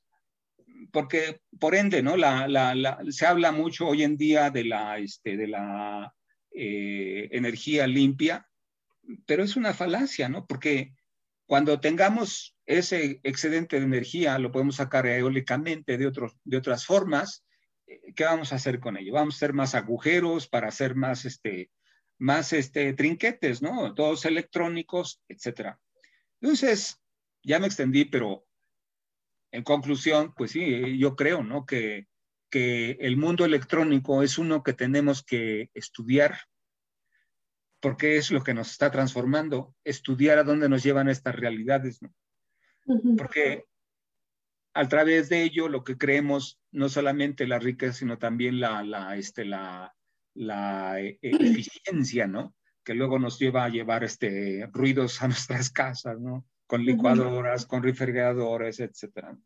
porque por ende, ¿no? La, la, se habla mucho hoy en día de la, este, de la eh, energía limpia, pero es una falacia, ¿no? Porque cuando tengamos ese excedente de energía, lo podemos sacar eólicamente de, otros, de otras formas, ¿qué vamos a hacer con ello? Vamos a hacer más agujeros para hacer más, este, más este, trinquetes, ¿no? Todos electrónicos, etcétera. Entonces, ya me extendí, pero en conclusión, pues sí, yo creo, ¿no? Que, que el mundo electrónico es uno que tenemos que estudiar, porque es lo que nos está transformando, estudiar a dónde nos llevan estas realidades, ¿no? Porque a través de ello lo que creemos, no solamente la riqueza, sino también la, la, este, la, la e, eficiencia, ¿no? Que luego nos lleva a llevar este, ruidos a nuestras casas, ¿no? Con licuadoras, con refrigeradores, etcétera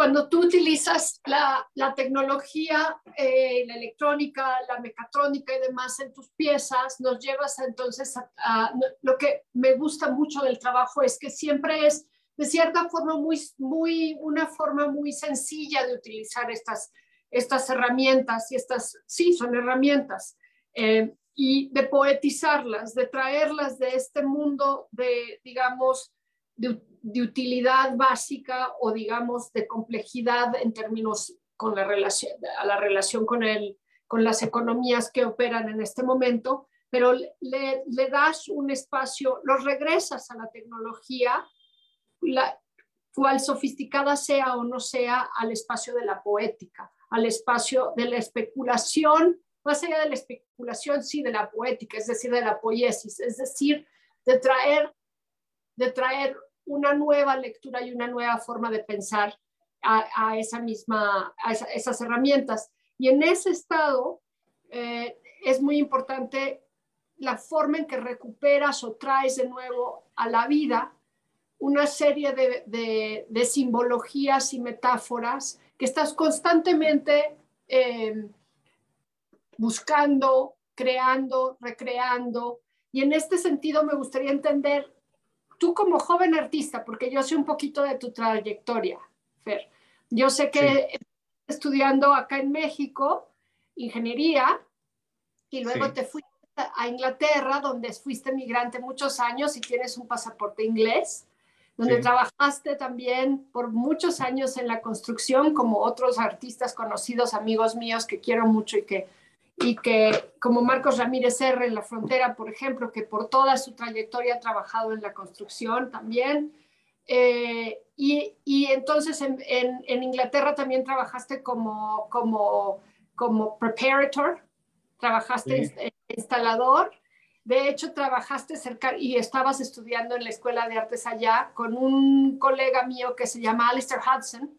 cuando tú utilizas la, la tecnología, eh, la electrónica, la mecatrónica y demás en tus piezas, nos llevas entonces a, lo que me gusta mucho del trabajo es que siempre es de cierta forma muy, muy, una forma muy sencilla de utilizar estas, estas herramientas y estas, sí, son herramientas. Eh, y de poetizarlas, de traerlas de este mundo de, digamos, de, de utilidad básica o digamos de complejidad en términos con la relación, a la relación con, el, con las economías que operan en este momento, pero le, le das un espacio, los regresas a la tecnología, la, cual sofisticada sea o no sea, al espacio de la poética, al espacio de la especulación, más allá de la especulación, sí, de la poética, es decir, de la poiesis, es decir, de traer, de traer una nueva lectura y una nueva forma de pensar a, esa misma, a esas herramientas. Y en ese estado eh, es muy importante la forma en que recuperas o traes de nuevo a la vida una serie de, simbologías y metáforas que estás constantemente eh, buscando, creando, recreando. Y en este sentido me gustaría entender tú como joven artista, porque yo sé un poquito de tu trayectoria, Fer, yo sé que estudiando acá en México ingeniería y luego te fuiste a Inglaterra, donde fuiste migrante muchos años y tienes un pasaporte inglés, donde trabajaste también por muchos años en la construcción, como otros artistas conocidos, amigos míos que quiero mucho y que y que como Marcos Ramírez R. en la frontera, por ejemplo, que por toda su trayectoria ha trabajado en la construcción también. Eh, y, y, entonces en, en, Inglaterra también trabajaste como, como, como preparator, trabajaste instalador. De hecho, trabajaste cerca y estabas estudiando en la Escuela de Artes allá con un colega mío que se llama Alistair Hudson,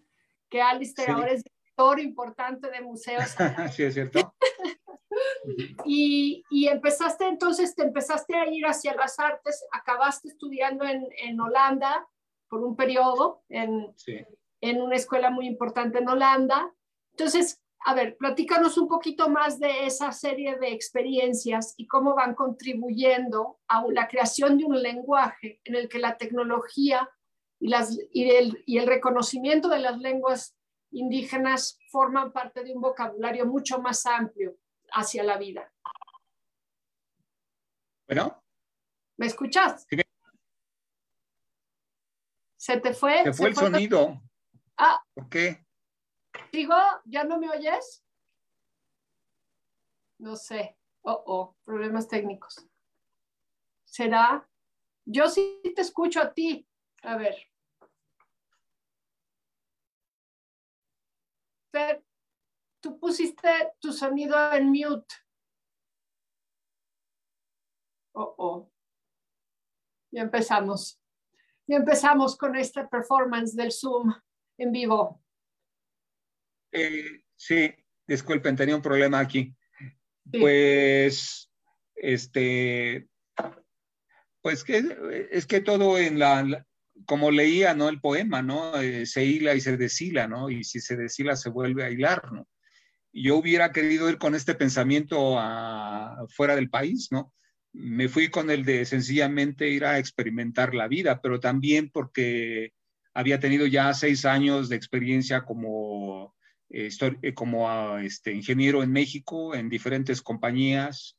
que Alistair ahora es director importante de museos. sí, es cierto. Y, y, empezaste entonces, te empezaste a ir hacia las artes, acabaste estudiando en, en Holanda por un periodo, en, en una escuela muy importante en Holanda. Entonces, a ver, platícanos un poquito más de esa serie de experiencias y cómo van contribuyendo a la creación de un lenguaje en el que la tecnología y, las, y, el, y el reconocimiento de las lenguas indígenas forman parte de un vocabulario mucho más amplio hacia la vida. Bueno. ¿Me escuchas? ¿Se te fue? Se fue el sonido. Ah. ¿Por qué? Digo, ¿ya no me oyes? No sé. Oh, oh, problemas técnicos. ¿Será? Yo sí te escucho a ti. A ver. Tú pusiste tu sonido en mute. Oh, oh. Ya empezamos. Ya empezamos con esta performance del Zoom en vivo. Eh, sí, disculpen, tenía un problema aquí. Pues, este, pues que es que todo en la, como leía, ¿no? El poema, ¿no? Eh, se hila y se deshila, ¿no? Y si se deshila se vuelve a hilar, ¿no? Yo hubiera querido ir con este pensamiento a, fuera del país, ¿no? Me fui con el de sencillamente ir a experimentar la vida, pero también porque había tenido ya seis años de experiencia como, como ah, este, ingeniero en México, en diferentes compañías,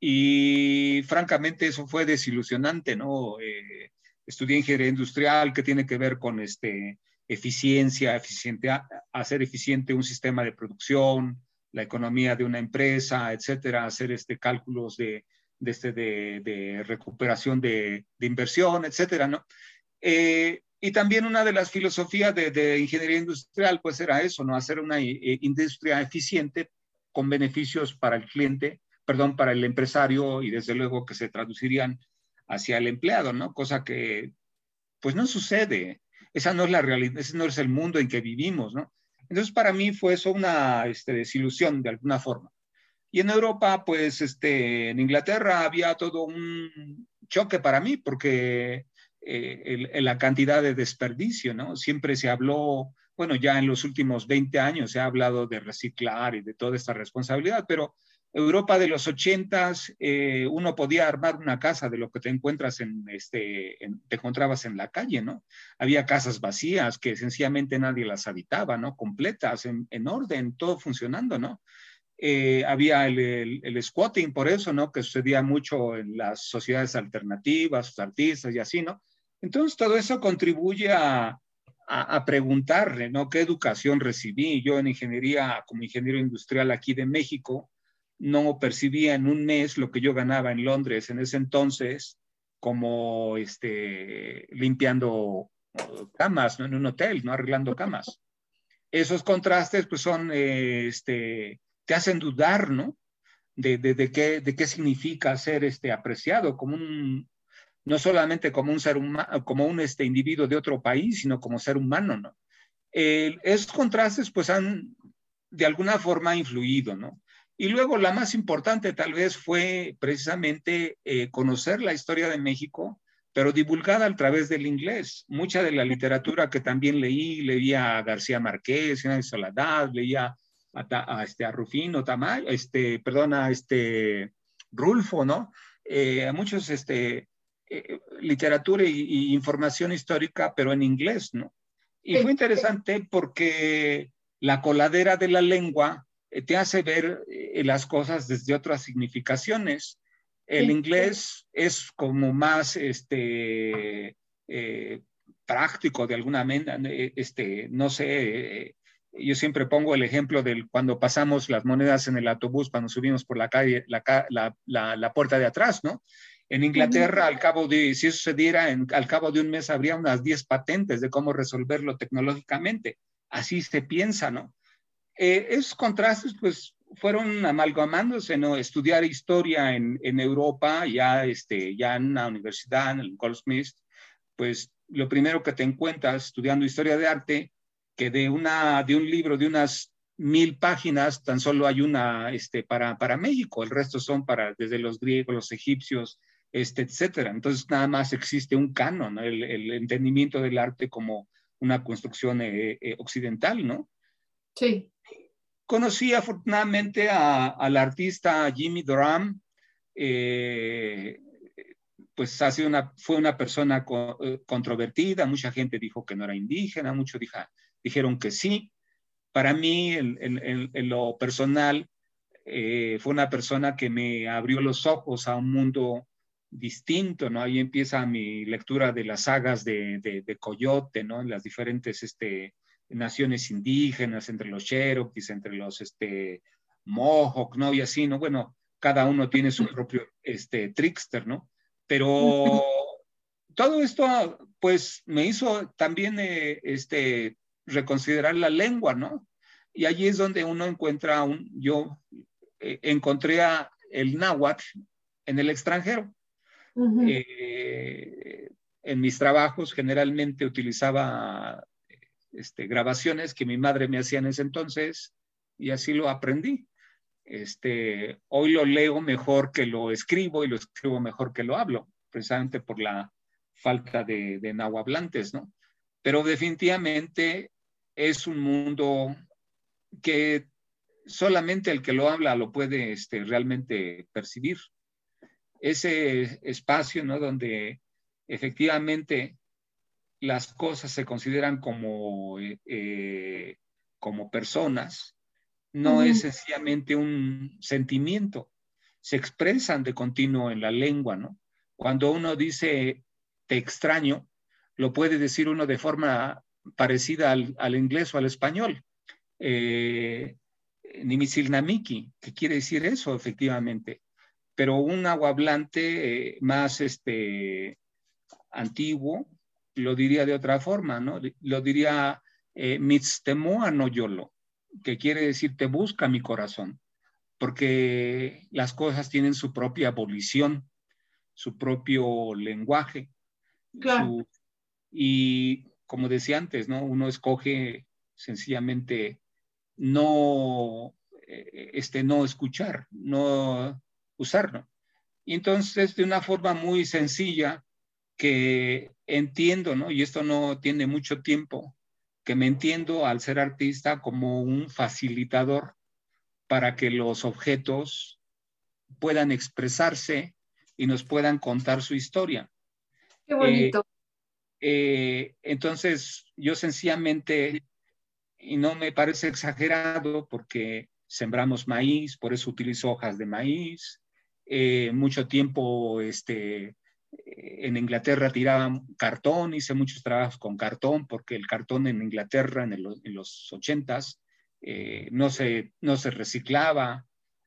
y francamente eso fue desilusionante, ¿no? Eh, estudié ingeniería industrial que tiene que ver con este, eficiencia, eficiente, hacer eficiente un sistema de producción, la economía de una empresa, etcétera, hacer este, cálculos de, de, este, de, recuperación de, inversión, etcétera, ¿no? Eh, y también una de las filosofías de, ingeniería industrial, pues era eso, ¿no? Hacer una eh, industria eficiente con beneficios para el cliente, perdón, para el empresario y desde luego que se traducirían hacia el empleado, ¿no? Cosa que pues no sucede. Esa no es la realidad, ese no es el mundo en que vivimos, ¿no? Entonces para mí fue eso una este, desilusión de alguna forma. Y en Europa, pues este, en Inglaterra había todo un choque para mí porque eh, la cantidad de desperdicio, ¿no? Siempre se habló, bueno, ya en los últimos 20 años se ha hablado de reciclar y de toda esta responsabilidad, pero Europa de los ochentas, eh, uno podía armar una casa de lo que te encuentras en, este, te encontrabas en la calle, ¿no? Había casas vacías que sencillamente nadie las habitaba, ¿no? Completas, en, orden, todo funcionando, ¿no? Eh, había el, el, squatting, por eso, ¿no? Que sucedía mucho en las sociedades alternativas, los artistas y así, ¿no? Entonces, todo eso contribuye a, a, preguntarle, ¿no? ¿Qué educación recibí? Yo en ingeniería, como ingeniero industrial aquí de México, no percibía en un mes lo que yo ganaba en Londres en ese entonces como este, limpiando uh, camas ¿no? en un hotel, no arreglando camas. Esos contrastes pues son, eh, este, te hacen dudar, ¿no? De, de, qué, de qué significa ser este, apreciado como un, no solamente como un ser humano, como un este, individuo de otro país, sino como ser humano, ¿no? esos contrastes pues han de alguna forma influido, ¿no? Y luego la más importante tal vez fue precisamente eh, conocer la historia de México, pero divulgada a través del inglés. Mucha de la literatura que también leí, leía a García Márquez, a Soledad, leía a, este, a Rufino Tamayo, este, perdón, a este Rulfo, ¿no? Eh, a muchos, este, eh, literatura y, información histórica, pero en inglés, ¿no? Y fue interesante porque la coladera de la lengua eh, te hace ver eh, las cosas desde otras significaciones. El inglés es como más este, eh, práctico de alguna manera, este, no sé, yo siempre pongo el ejemplo de cuando pasamos las monedas en el autobús, cuando subimos por la calle, la, puerta de atrás, ¿no? En Inglaterra, al cabo de, si eso se diera, al cabo de un mes habría unas 10 patentes de cómo resolverlo tecnológicamente. Así se piensa, ¿no? Eh, esos contrastes, pues, fueron amalgamándose, ¿no? Estudiar historia en, en Europa, ya, este, ya en una universidad, en el Goldsmith, pues, lo primero que te encuentras estudiando historia de arte, que de, una, de un libro de unas mil páginas, tan solo hay una este, para, para México, el resto son para desde los griegos, los egipcios, este, etcétera. Entonces, nada más existe un canon, el, el, entendimiento del arte como una construcción eh, eh, occidental, ¿no? Sí. Conocí afortunadamente al artista Jimmy Duran, eh, pues una, fue una persona eh, controvertida, mucha gente dijo que no era indígena, muchos dijeron que sí. Para mí, en, lo personal, eh, fue una persona que me abrió los ojos a un mundo distinto, ¿no? Ahí empieza mi lectura de las sagas de, de, Coyote, ¿no? Las diferentes este, naciones indígenas, entre los Cherokees, entre los este, Mohawk, ¿no? Y así, ¿no? Bueno, cada uno tiene su propio este, trickster, ¿no? Pero todo esto, pues, me hizo también eh, este, reconsiderar la lengua, ¿no? Y allí es donde uno encuentra un, yo eh, encontré a el náhuatl en el extranjero. Eh, en mis trabajos generalmente utilizaba este, grabaciones que mi madre me hacía en ese entonces y así lo aprendí. Este, hoy lo leo mejor que lo escribo y lo escribo mejor que lo hablo, precisamente por la falta de, de nahuablantes, ¿no? Pero definitivamente es un mundo que solamente el que lo habla lo puede este, realmente percibir. Ese espacio, ¿no? Donde efectivamente las cosas se consideran como, eh, eh, como personas, no es sencillamente un sentimiento, se expresan de continuo en la lengua, ¿no? Cuando uno dice te extraño, lo puede decir uno de forma parecida al, inglés o al español. Eh, Nimisilnamiki, que quiere decir eso, efectivamente. Pero un aguablante eh, más este, antiguo lo diría de otra forma, ¿no? Lo diría eh, Mitztemoa no yolo, que quiere decir te busca mi corazón, porque las cosas tienen su propia abolición, su propio lenguaje. Claro. y como decía antes, ¿no? Uno escoge sencillamente no, eh, este, no escuchar, no usarlo. Y entonces, de una forma muy sencilla, que entiendo, ¿no? Y esto no tiene mucho tiempo, que me entiendo al ser artista como un facilitador para que los objetos puedan expresarse y nos puedan contar su historia. Qué bonito. Eh, eh, entonces, yo sencillamente y no me parece exagerado porque sembramos maíz, por eso utilizo hojas de maíz. Eh, mucho tiempo este, en Inglaterra tiraban cartón, hice muchos trabajos con cartón porque el cartón en Inglaterra en, los ochentas eh, no, se, no se reciclaba.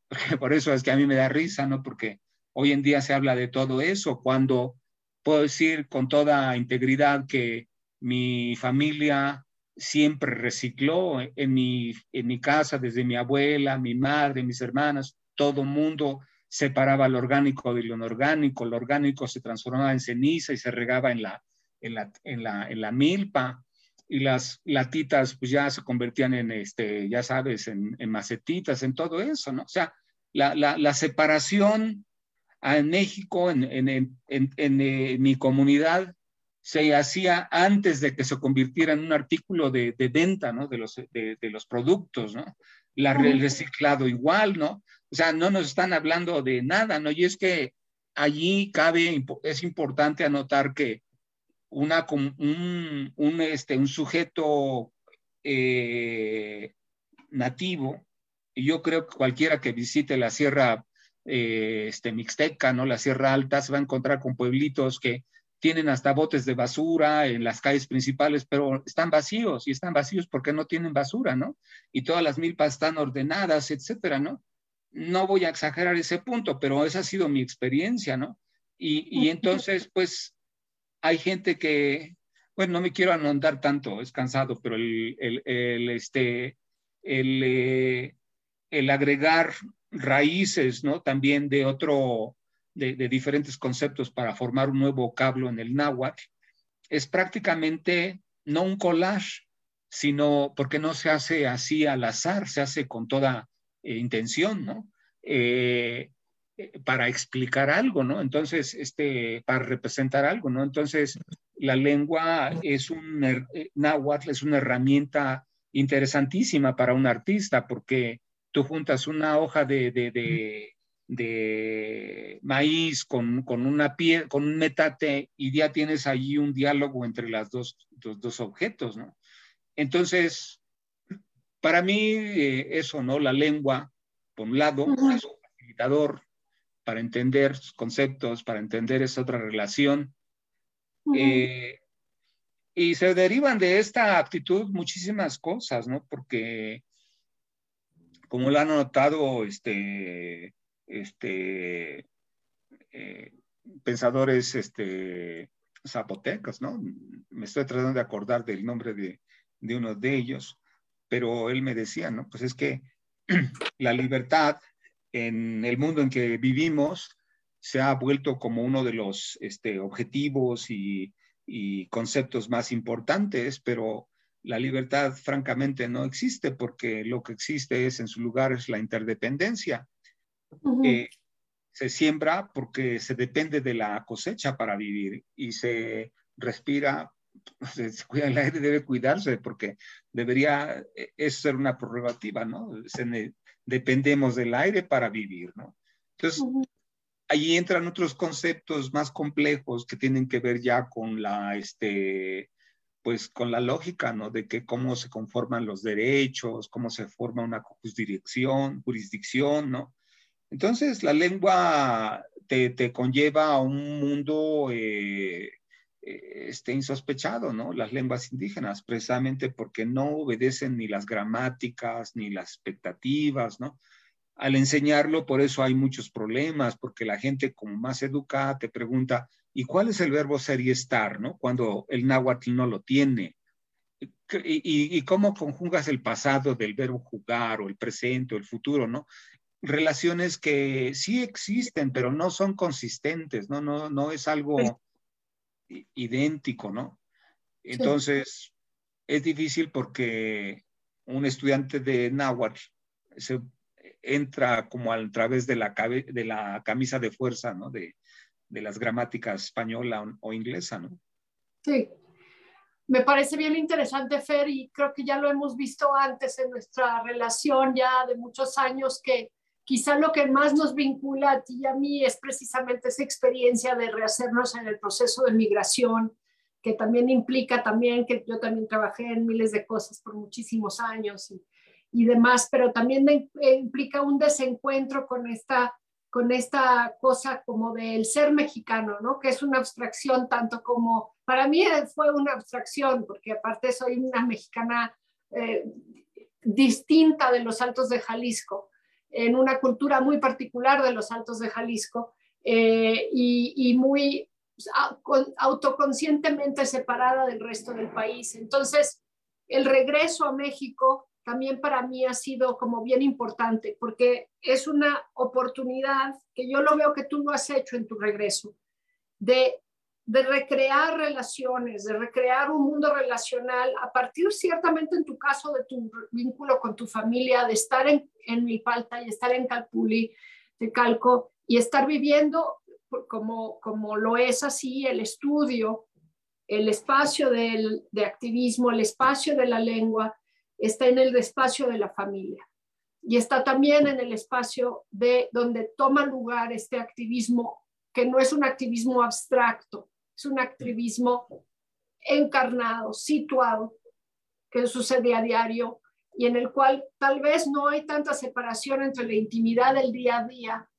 Por eso es que a mí me da risa, ¿no? Porque hoy en día se habla de todo eso, cuando puedo decir con toda integridad que mi familia siempre recicló en mi, en mi casa, desde mi abuela, mi madre, mis hermanas, todo mundo separaba lo orgánico de lo inorgánico, lo orgánico se transformaba en ceniza y se regaba en la, en la, en la, en la milpa y las latitas pues ya se convertían en, este, ya sabes, en, en macetitas, en todo eso, ¿no? O sea, la, la, la separación en México, en, en, en, en eh, mi comunidad, se hacía antes de que se convirtiera en un artículo de, venta, ¿no? De los, de, los productos, ¿no? La, el reciclado igual, ¿no? O sea, no nos están hablando de nada, ¿no? Y es que allí cabe, es importante anotar que una, un, un, este, un sujeto eh, nativo, y yo creo que cualquiera que visite la Sierra eh, este, Mixteca, ¿no? La Sierra Alta, se va a encontrar con pueblitos que tienen hasta botes de basura en las calles principales, pero están vacíos y están vacíos porque no tienen basura, ¿no? Y todas las milpas están ordenadas, etcétera, ¿no? No voy a exagerar ese punto, pero esa ha sido mi experiencia, ¿no? Y, entonces, pues, hay gente que, bueno, no me quiero anondar tanto, es cansado, pero el, el, este, el, eh, el agregar raíces, ¿no? También de otro, de, diferentes conceptos para formar un nuevo vocablo en el náhuatl, es prácticamente no un collage, sino porque no se hace así al azar, se hace con toda eh, intención, ¿no? Eh, eh, para explicar algo, ¿no? Entonces, este, para representar algo, ¿no? Entonces, la lengua es un, náhuatl es una herramienta interesantísima para un artista porque tú juntas una hoja de, de maíz con, una pie, con un metate y ya tienes allí un diálogo entre las dos, dos, objetos, ¿no? Entonces, para mí eh, eso, ¿no? La lengua, por un lado, es un facilitador para entender conceptos, para entender esa otra relación. Eh, y se derivan de esta actitud muchísimas cosas, ¿no? Porque, como lo han notado, este, este, eh, pensadores este, zapotecos, ¿no? Me estoy tratando de acordar del nombre de, de uno de ellos, pero él me decía, ¿no? Pues es que la libertad en el mundo en que vivimos se ha vuelto como uno de los este, objetivos y, y, conceptos más importantes, pero la libertad francamente no existe porque lo que existe es en su lugar es la interdependencia. Eh, se siembra porque se depende de la cosecha para vivir y se respira, se cuida el aire, debe cuidarse porque debería eh, eso ser una prerrogativa, ¿no? dependemos del aire para vivir, ¿no? Entonces, ahí entran otros conceptos más complejos que tienen que ver ya con la, este, pues con la lógica, ¿no? De que cómo se conforman los derechos, cómo se forma una jurisdicción, jurisdicción, ¿no? Entonces, la lengua te, te conlleva a un mundo eh, este, insospechado, ¿no? Las lenguas indígenas, precisamente porque no obedecen ni las gramáticas ni las expectativas, ¿no? Al enseñarlo, por eso hay muchos problemas, porque la gente como más educada te pregunta, ¿y cuál es el verbo ser y estar, ¿no? Cuando el náhuatl no lo tiene. ¿Y, cómo conjugas el pasado del verbo jugar o el presente o el futuro, ¿no? relaciones que sí existen, pero no son consistentes, ¿no? No, no es algo idéntico, ¿no? Entonces, es difícil porque un estudiante de náhuatl se entra como a través de la, de la camisa de fuerza, ¿no? De, de las gramáticas española o, o inglesa, ¿no? Sí. Me parece bien interesante, Fer, y creo que ya lo hemos visto antes en nuestra relación ya de muchos años, que quizá lo que más nos vincula a ti y a mí es precisamente esa experiencia de rehacernos en el proceso de migración, que también implica también que yo también trabajé en miles de cosas por muchísimos años y, demás, pero también eh, implica un desencuentro con esta, con esta cosa como del ser mexicano, ¿no? Que es una abstracción tanto como, para mí fue una abstracción, porque aparte soy una mexicana eh, distinta de los altos de Jalisco en una cultura muy particular de los Altos de Jalisco eh, y, muy autoconscientemente separada del resto del país. Entonces, el regreso a México también para mí ha sido como bien importante porque es una oportunidad que yo lo veo que tú lo has hecho en tu regreso, de de recrear relaciones, de recrear un mundo relacional a partir ciertamente en tu caso de tu vínculo con tu familia, de estar en, en Milpalta y estar en Calpuli, de Calco, y estar viviendo como, como lo es así el estudio, el espacio del, de activismo, el espacio de la lengua, está en el espacio de la familia. Y está también en el espacio de donde toma lugar este activismo que no es un activismo abstracto, es un activismo encarnado, situado, que sucede a diario y en el cual tal vez no hay tanta separación entre la intimidad del día a día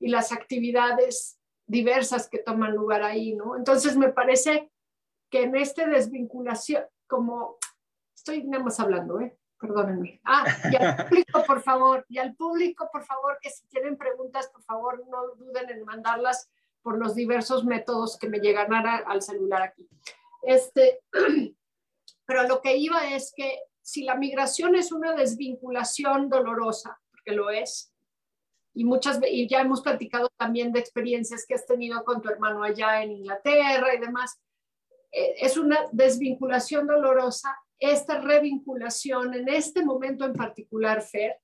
y las actividades diversas que toman lugar ahí, ¿no? Entonces me parece que en esta desvinculación, como estoy nada más hablando, ¿eh? Perdónenme. Ah, y al público, por favor, y al público, por favor, que si tienen preguntas, por favor, no duden en mandarlas por los diversos métodos que me llegan al celular aquí. Este, pero lo que iba es que si la migración es una desvinculación dolorosa, porque lo es, y muchas y ya hemos platicado también de experiencias que has tenido con tu hermano allá en Inglaterra y demás, eh, es una desvinculación dolorosa, esta revinculación en este momento en particular, Fer,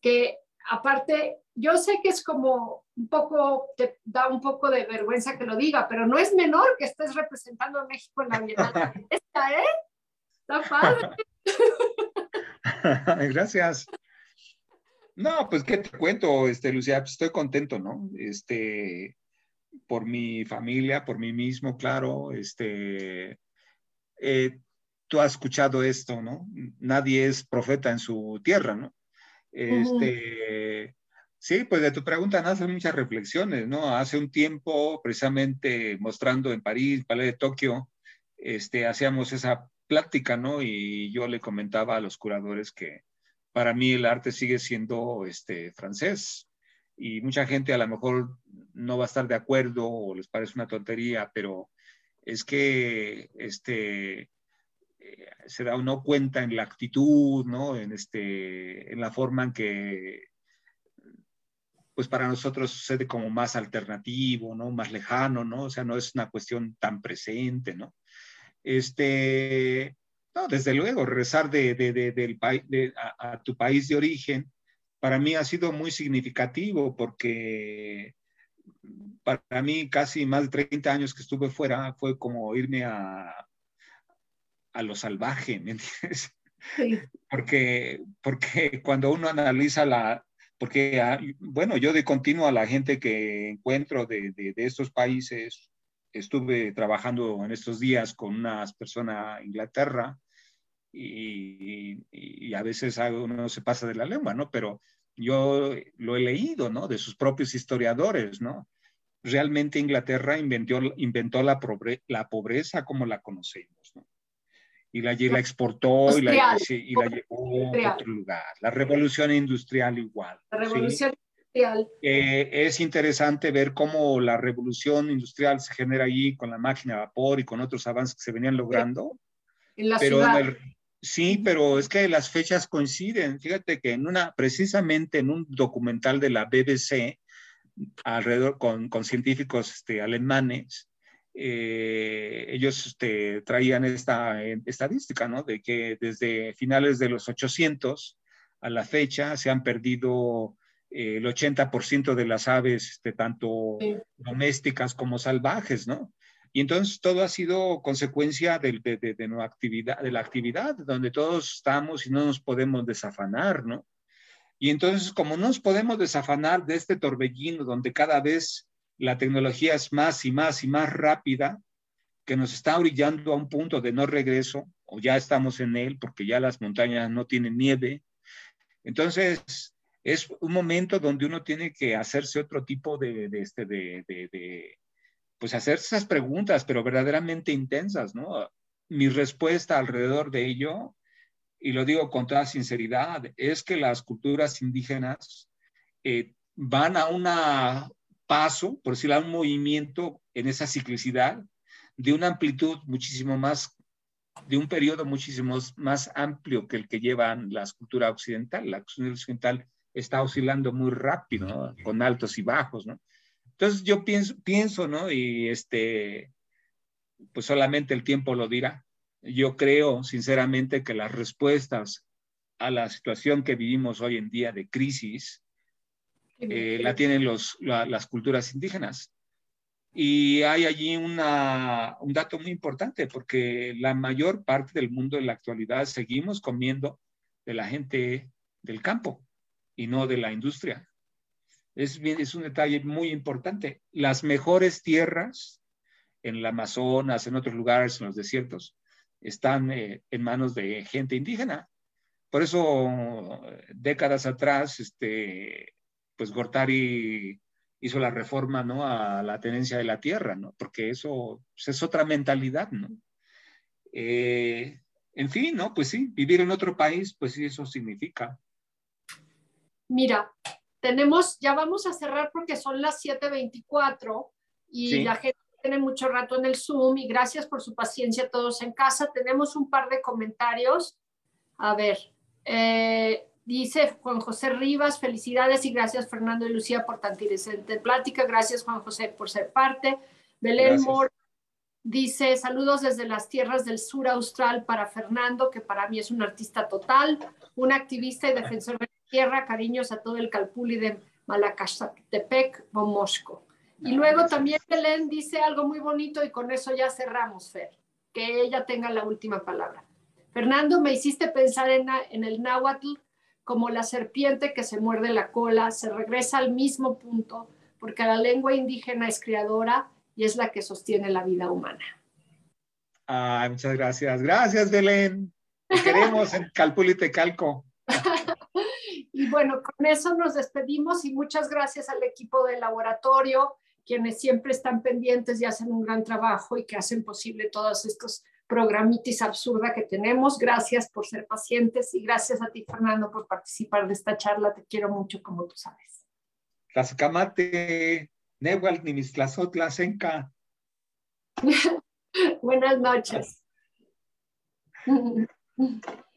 que aparte, yo sé que es como un poco, te da un poco de vergüenza que lo diga, pero no es menor que estés representando a México en la Bienal. Esta, ¿eh? Está padre. Gracias. No, pues qué te cuento, este, Lucía, pues, estoy contento, ¿no? Este, por mi familia, por mí mismo, claro, este, eh, tú has escuchado esto, ¿no? Nadie es profeta en su tierra, ¿no? Este, Sí, pues de tu pregunta nacen muchas reflexiones, ¿no? Hace un tiempo, precisamente mostrando en París, Palais de Tokio, este, hacíamos esa plática, ¿no? Y yo le comentaba a los curadores que para mí el arte sigue siendo este, francés. Y mucha gente a lo mejor no va a estar de acuerdo o les parece una tontería, pero es que este, eh, se da uno cuenta en la actitud, ¿no? En, este, en la forma en que, pues para nosotros sucede como más alternativo, ¿no? Más lejano, ¿no? O sea, no es una cuestión tan presente, ¿no? Este, no, desde luego, rezar de, de, de, del a, a, tu país de origen, para mí ha sido muy significativo porque para mí casi más de 30 años que estuve fuera fue como irme a, a lo salvaje, ¿me entiendes? Sí. Porque, porque cuando uno analiza la, porque, ah, bueno, yo de continuo a la gente que encuentro de, de, de, estos países, estuve trabajando en estos días con unas personas Inglaterra y, a veces uno se pasa de la lengua, ¿no? Pero yo lo he leído, ¿no? De sus propios historiadores, ¿no? Realmente Inglaterra inventó, inventó la, la pobreza como la conocemos, ¿no? Y la, la exportó y la, y la, llevó a otro lugar. La revolución industrial igual. La revolución industrial. Eh, es interesante ver cómo la revolución industrial se genera allí con la máquina de vapor y con otros avances que se venían logrando. En la pero ciudad. Sí, pero es que las fechas coinciden. Fíjate que en una, precisamente en un documental de la BBC, alrededor con, con científicos este, alemanes, eh, ellos este, traían esta estadística, ¿no? De que desde finales de los 800 a la fecha se han perdido eh, el 80% de las aves, este, tanto domésticas como salvajes, ¿no? Y entonces todo ha sido consecuencia de, de, de, de, actividad, de la actividad, donde todos estamos y no nos podemos desafanar, ¿no? Y entonces, como no nos podemos desafanar de este torbellino donde cada vez la tecnología es más y más y más rápida, que nos está brillando a un punto de no regreso, o ya estamos en él porque ya las montañas no tienen nieve. Entonces, es un momento donde uno tiene que hacerse otro tipo de, este, de, de pues hacer esas preguntas, pero verdaderamente intensas, ¿no? Mi respuesta alrededor de ello, y lo digo con toda sinceridad, es que las culturas indígenas eh, van a un paso, por decirlo, a un movimiento en esa ciclicidad de una amplitud muchísimo más, de un periodo muchísimo más amplio que el que llevan las culturas occidentales. La cultura occidental está oscilando muy rápido, ¿no? con altos y bajos, ¿no? Entonces yo pienso, pienso, ¿no? Y este, pues solamente el tiempo lo dirá. Yo creo sinceramente que las respuestas a la situación que vivimos hoy en día de crisis eh, la tienen los, la, las culturas indígenas. Y hay allí una, un dato muy importante, porque la mayor parte del mundo en la actualidad seguimos comiendo de la gente del campo y no de la industria. Es, es un detalle muy importante. Las mejores tierras en el Amazonas, en otros lugares, en los desiertos, están eh, en manos de gente indígena. Por eso, décadas atrás, este, pues Gortari hizo la reforma ¿no? a la tenencia de la tierra, ¿no? porque eso pues, es otra mentalidad. ¿no? Eh, en fin, ¿no? Pues sí, vivir en otro país, pues sí, eso significa. Mira, tenemos, ya vamos a cerrar porque son las 7.24 y sí. la gente tiene mucho rato en el Zoom y gracias por su paciencia todos en casa. Tenemos un par de comentarios. A ver, eh, dice Juan José Rivas, felicidades y gracias Fernando y Lucía por tan interesante plática. Gracias Juan José por ser parte. Belén Moore dice saludos desde las tierras del sur austral para Fernando, que para mí es un artista total, un activista y defensor de tierra, cariños a todo el Calpuli de Malacatepec, Bomosco. Y luego también Belén dice algo muy bonito y con eso ya cerramos, Fer, que ella tenga la última palabra. Fernando, me hiciste pensar en, en el náhuatl como la serpiente que se muerde la cola, se regresa al mismo punto, porque la lengua indígena es creadora y es la que sostiene la vida humana. Ay, muchas gracias. Gracias, Belén. Te queremos en Calpuli Calco. Y bueno, con eso nos despedimos y muchas gracias al equipo del laboratorio, quienes siempre están pendientes y hacen un gran trabajo y que hacen posible todos estos programitis absurda que tenemos. Gracias por ser pacientes y gracias a ti, Fernando, por participar de esta charla. Te quiero mucho, como tú sabes. Tlaxcamate, Nehual, Senca. Buenas noches.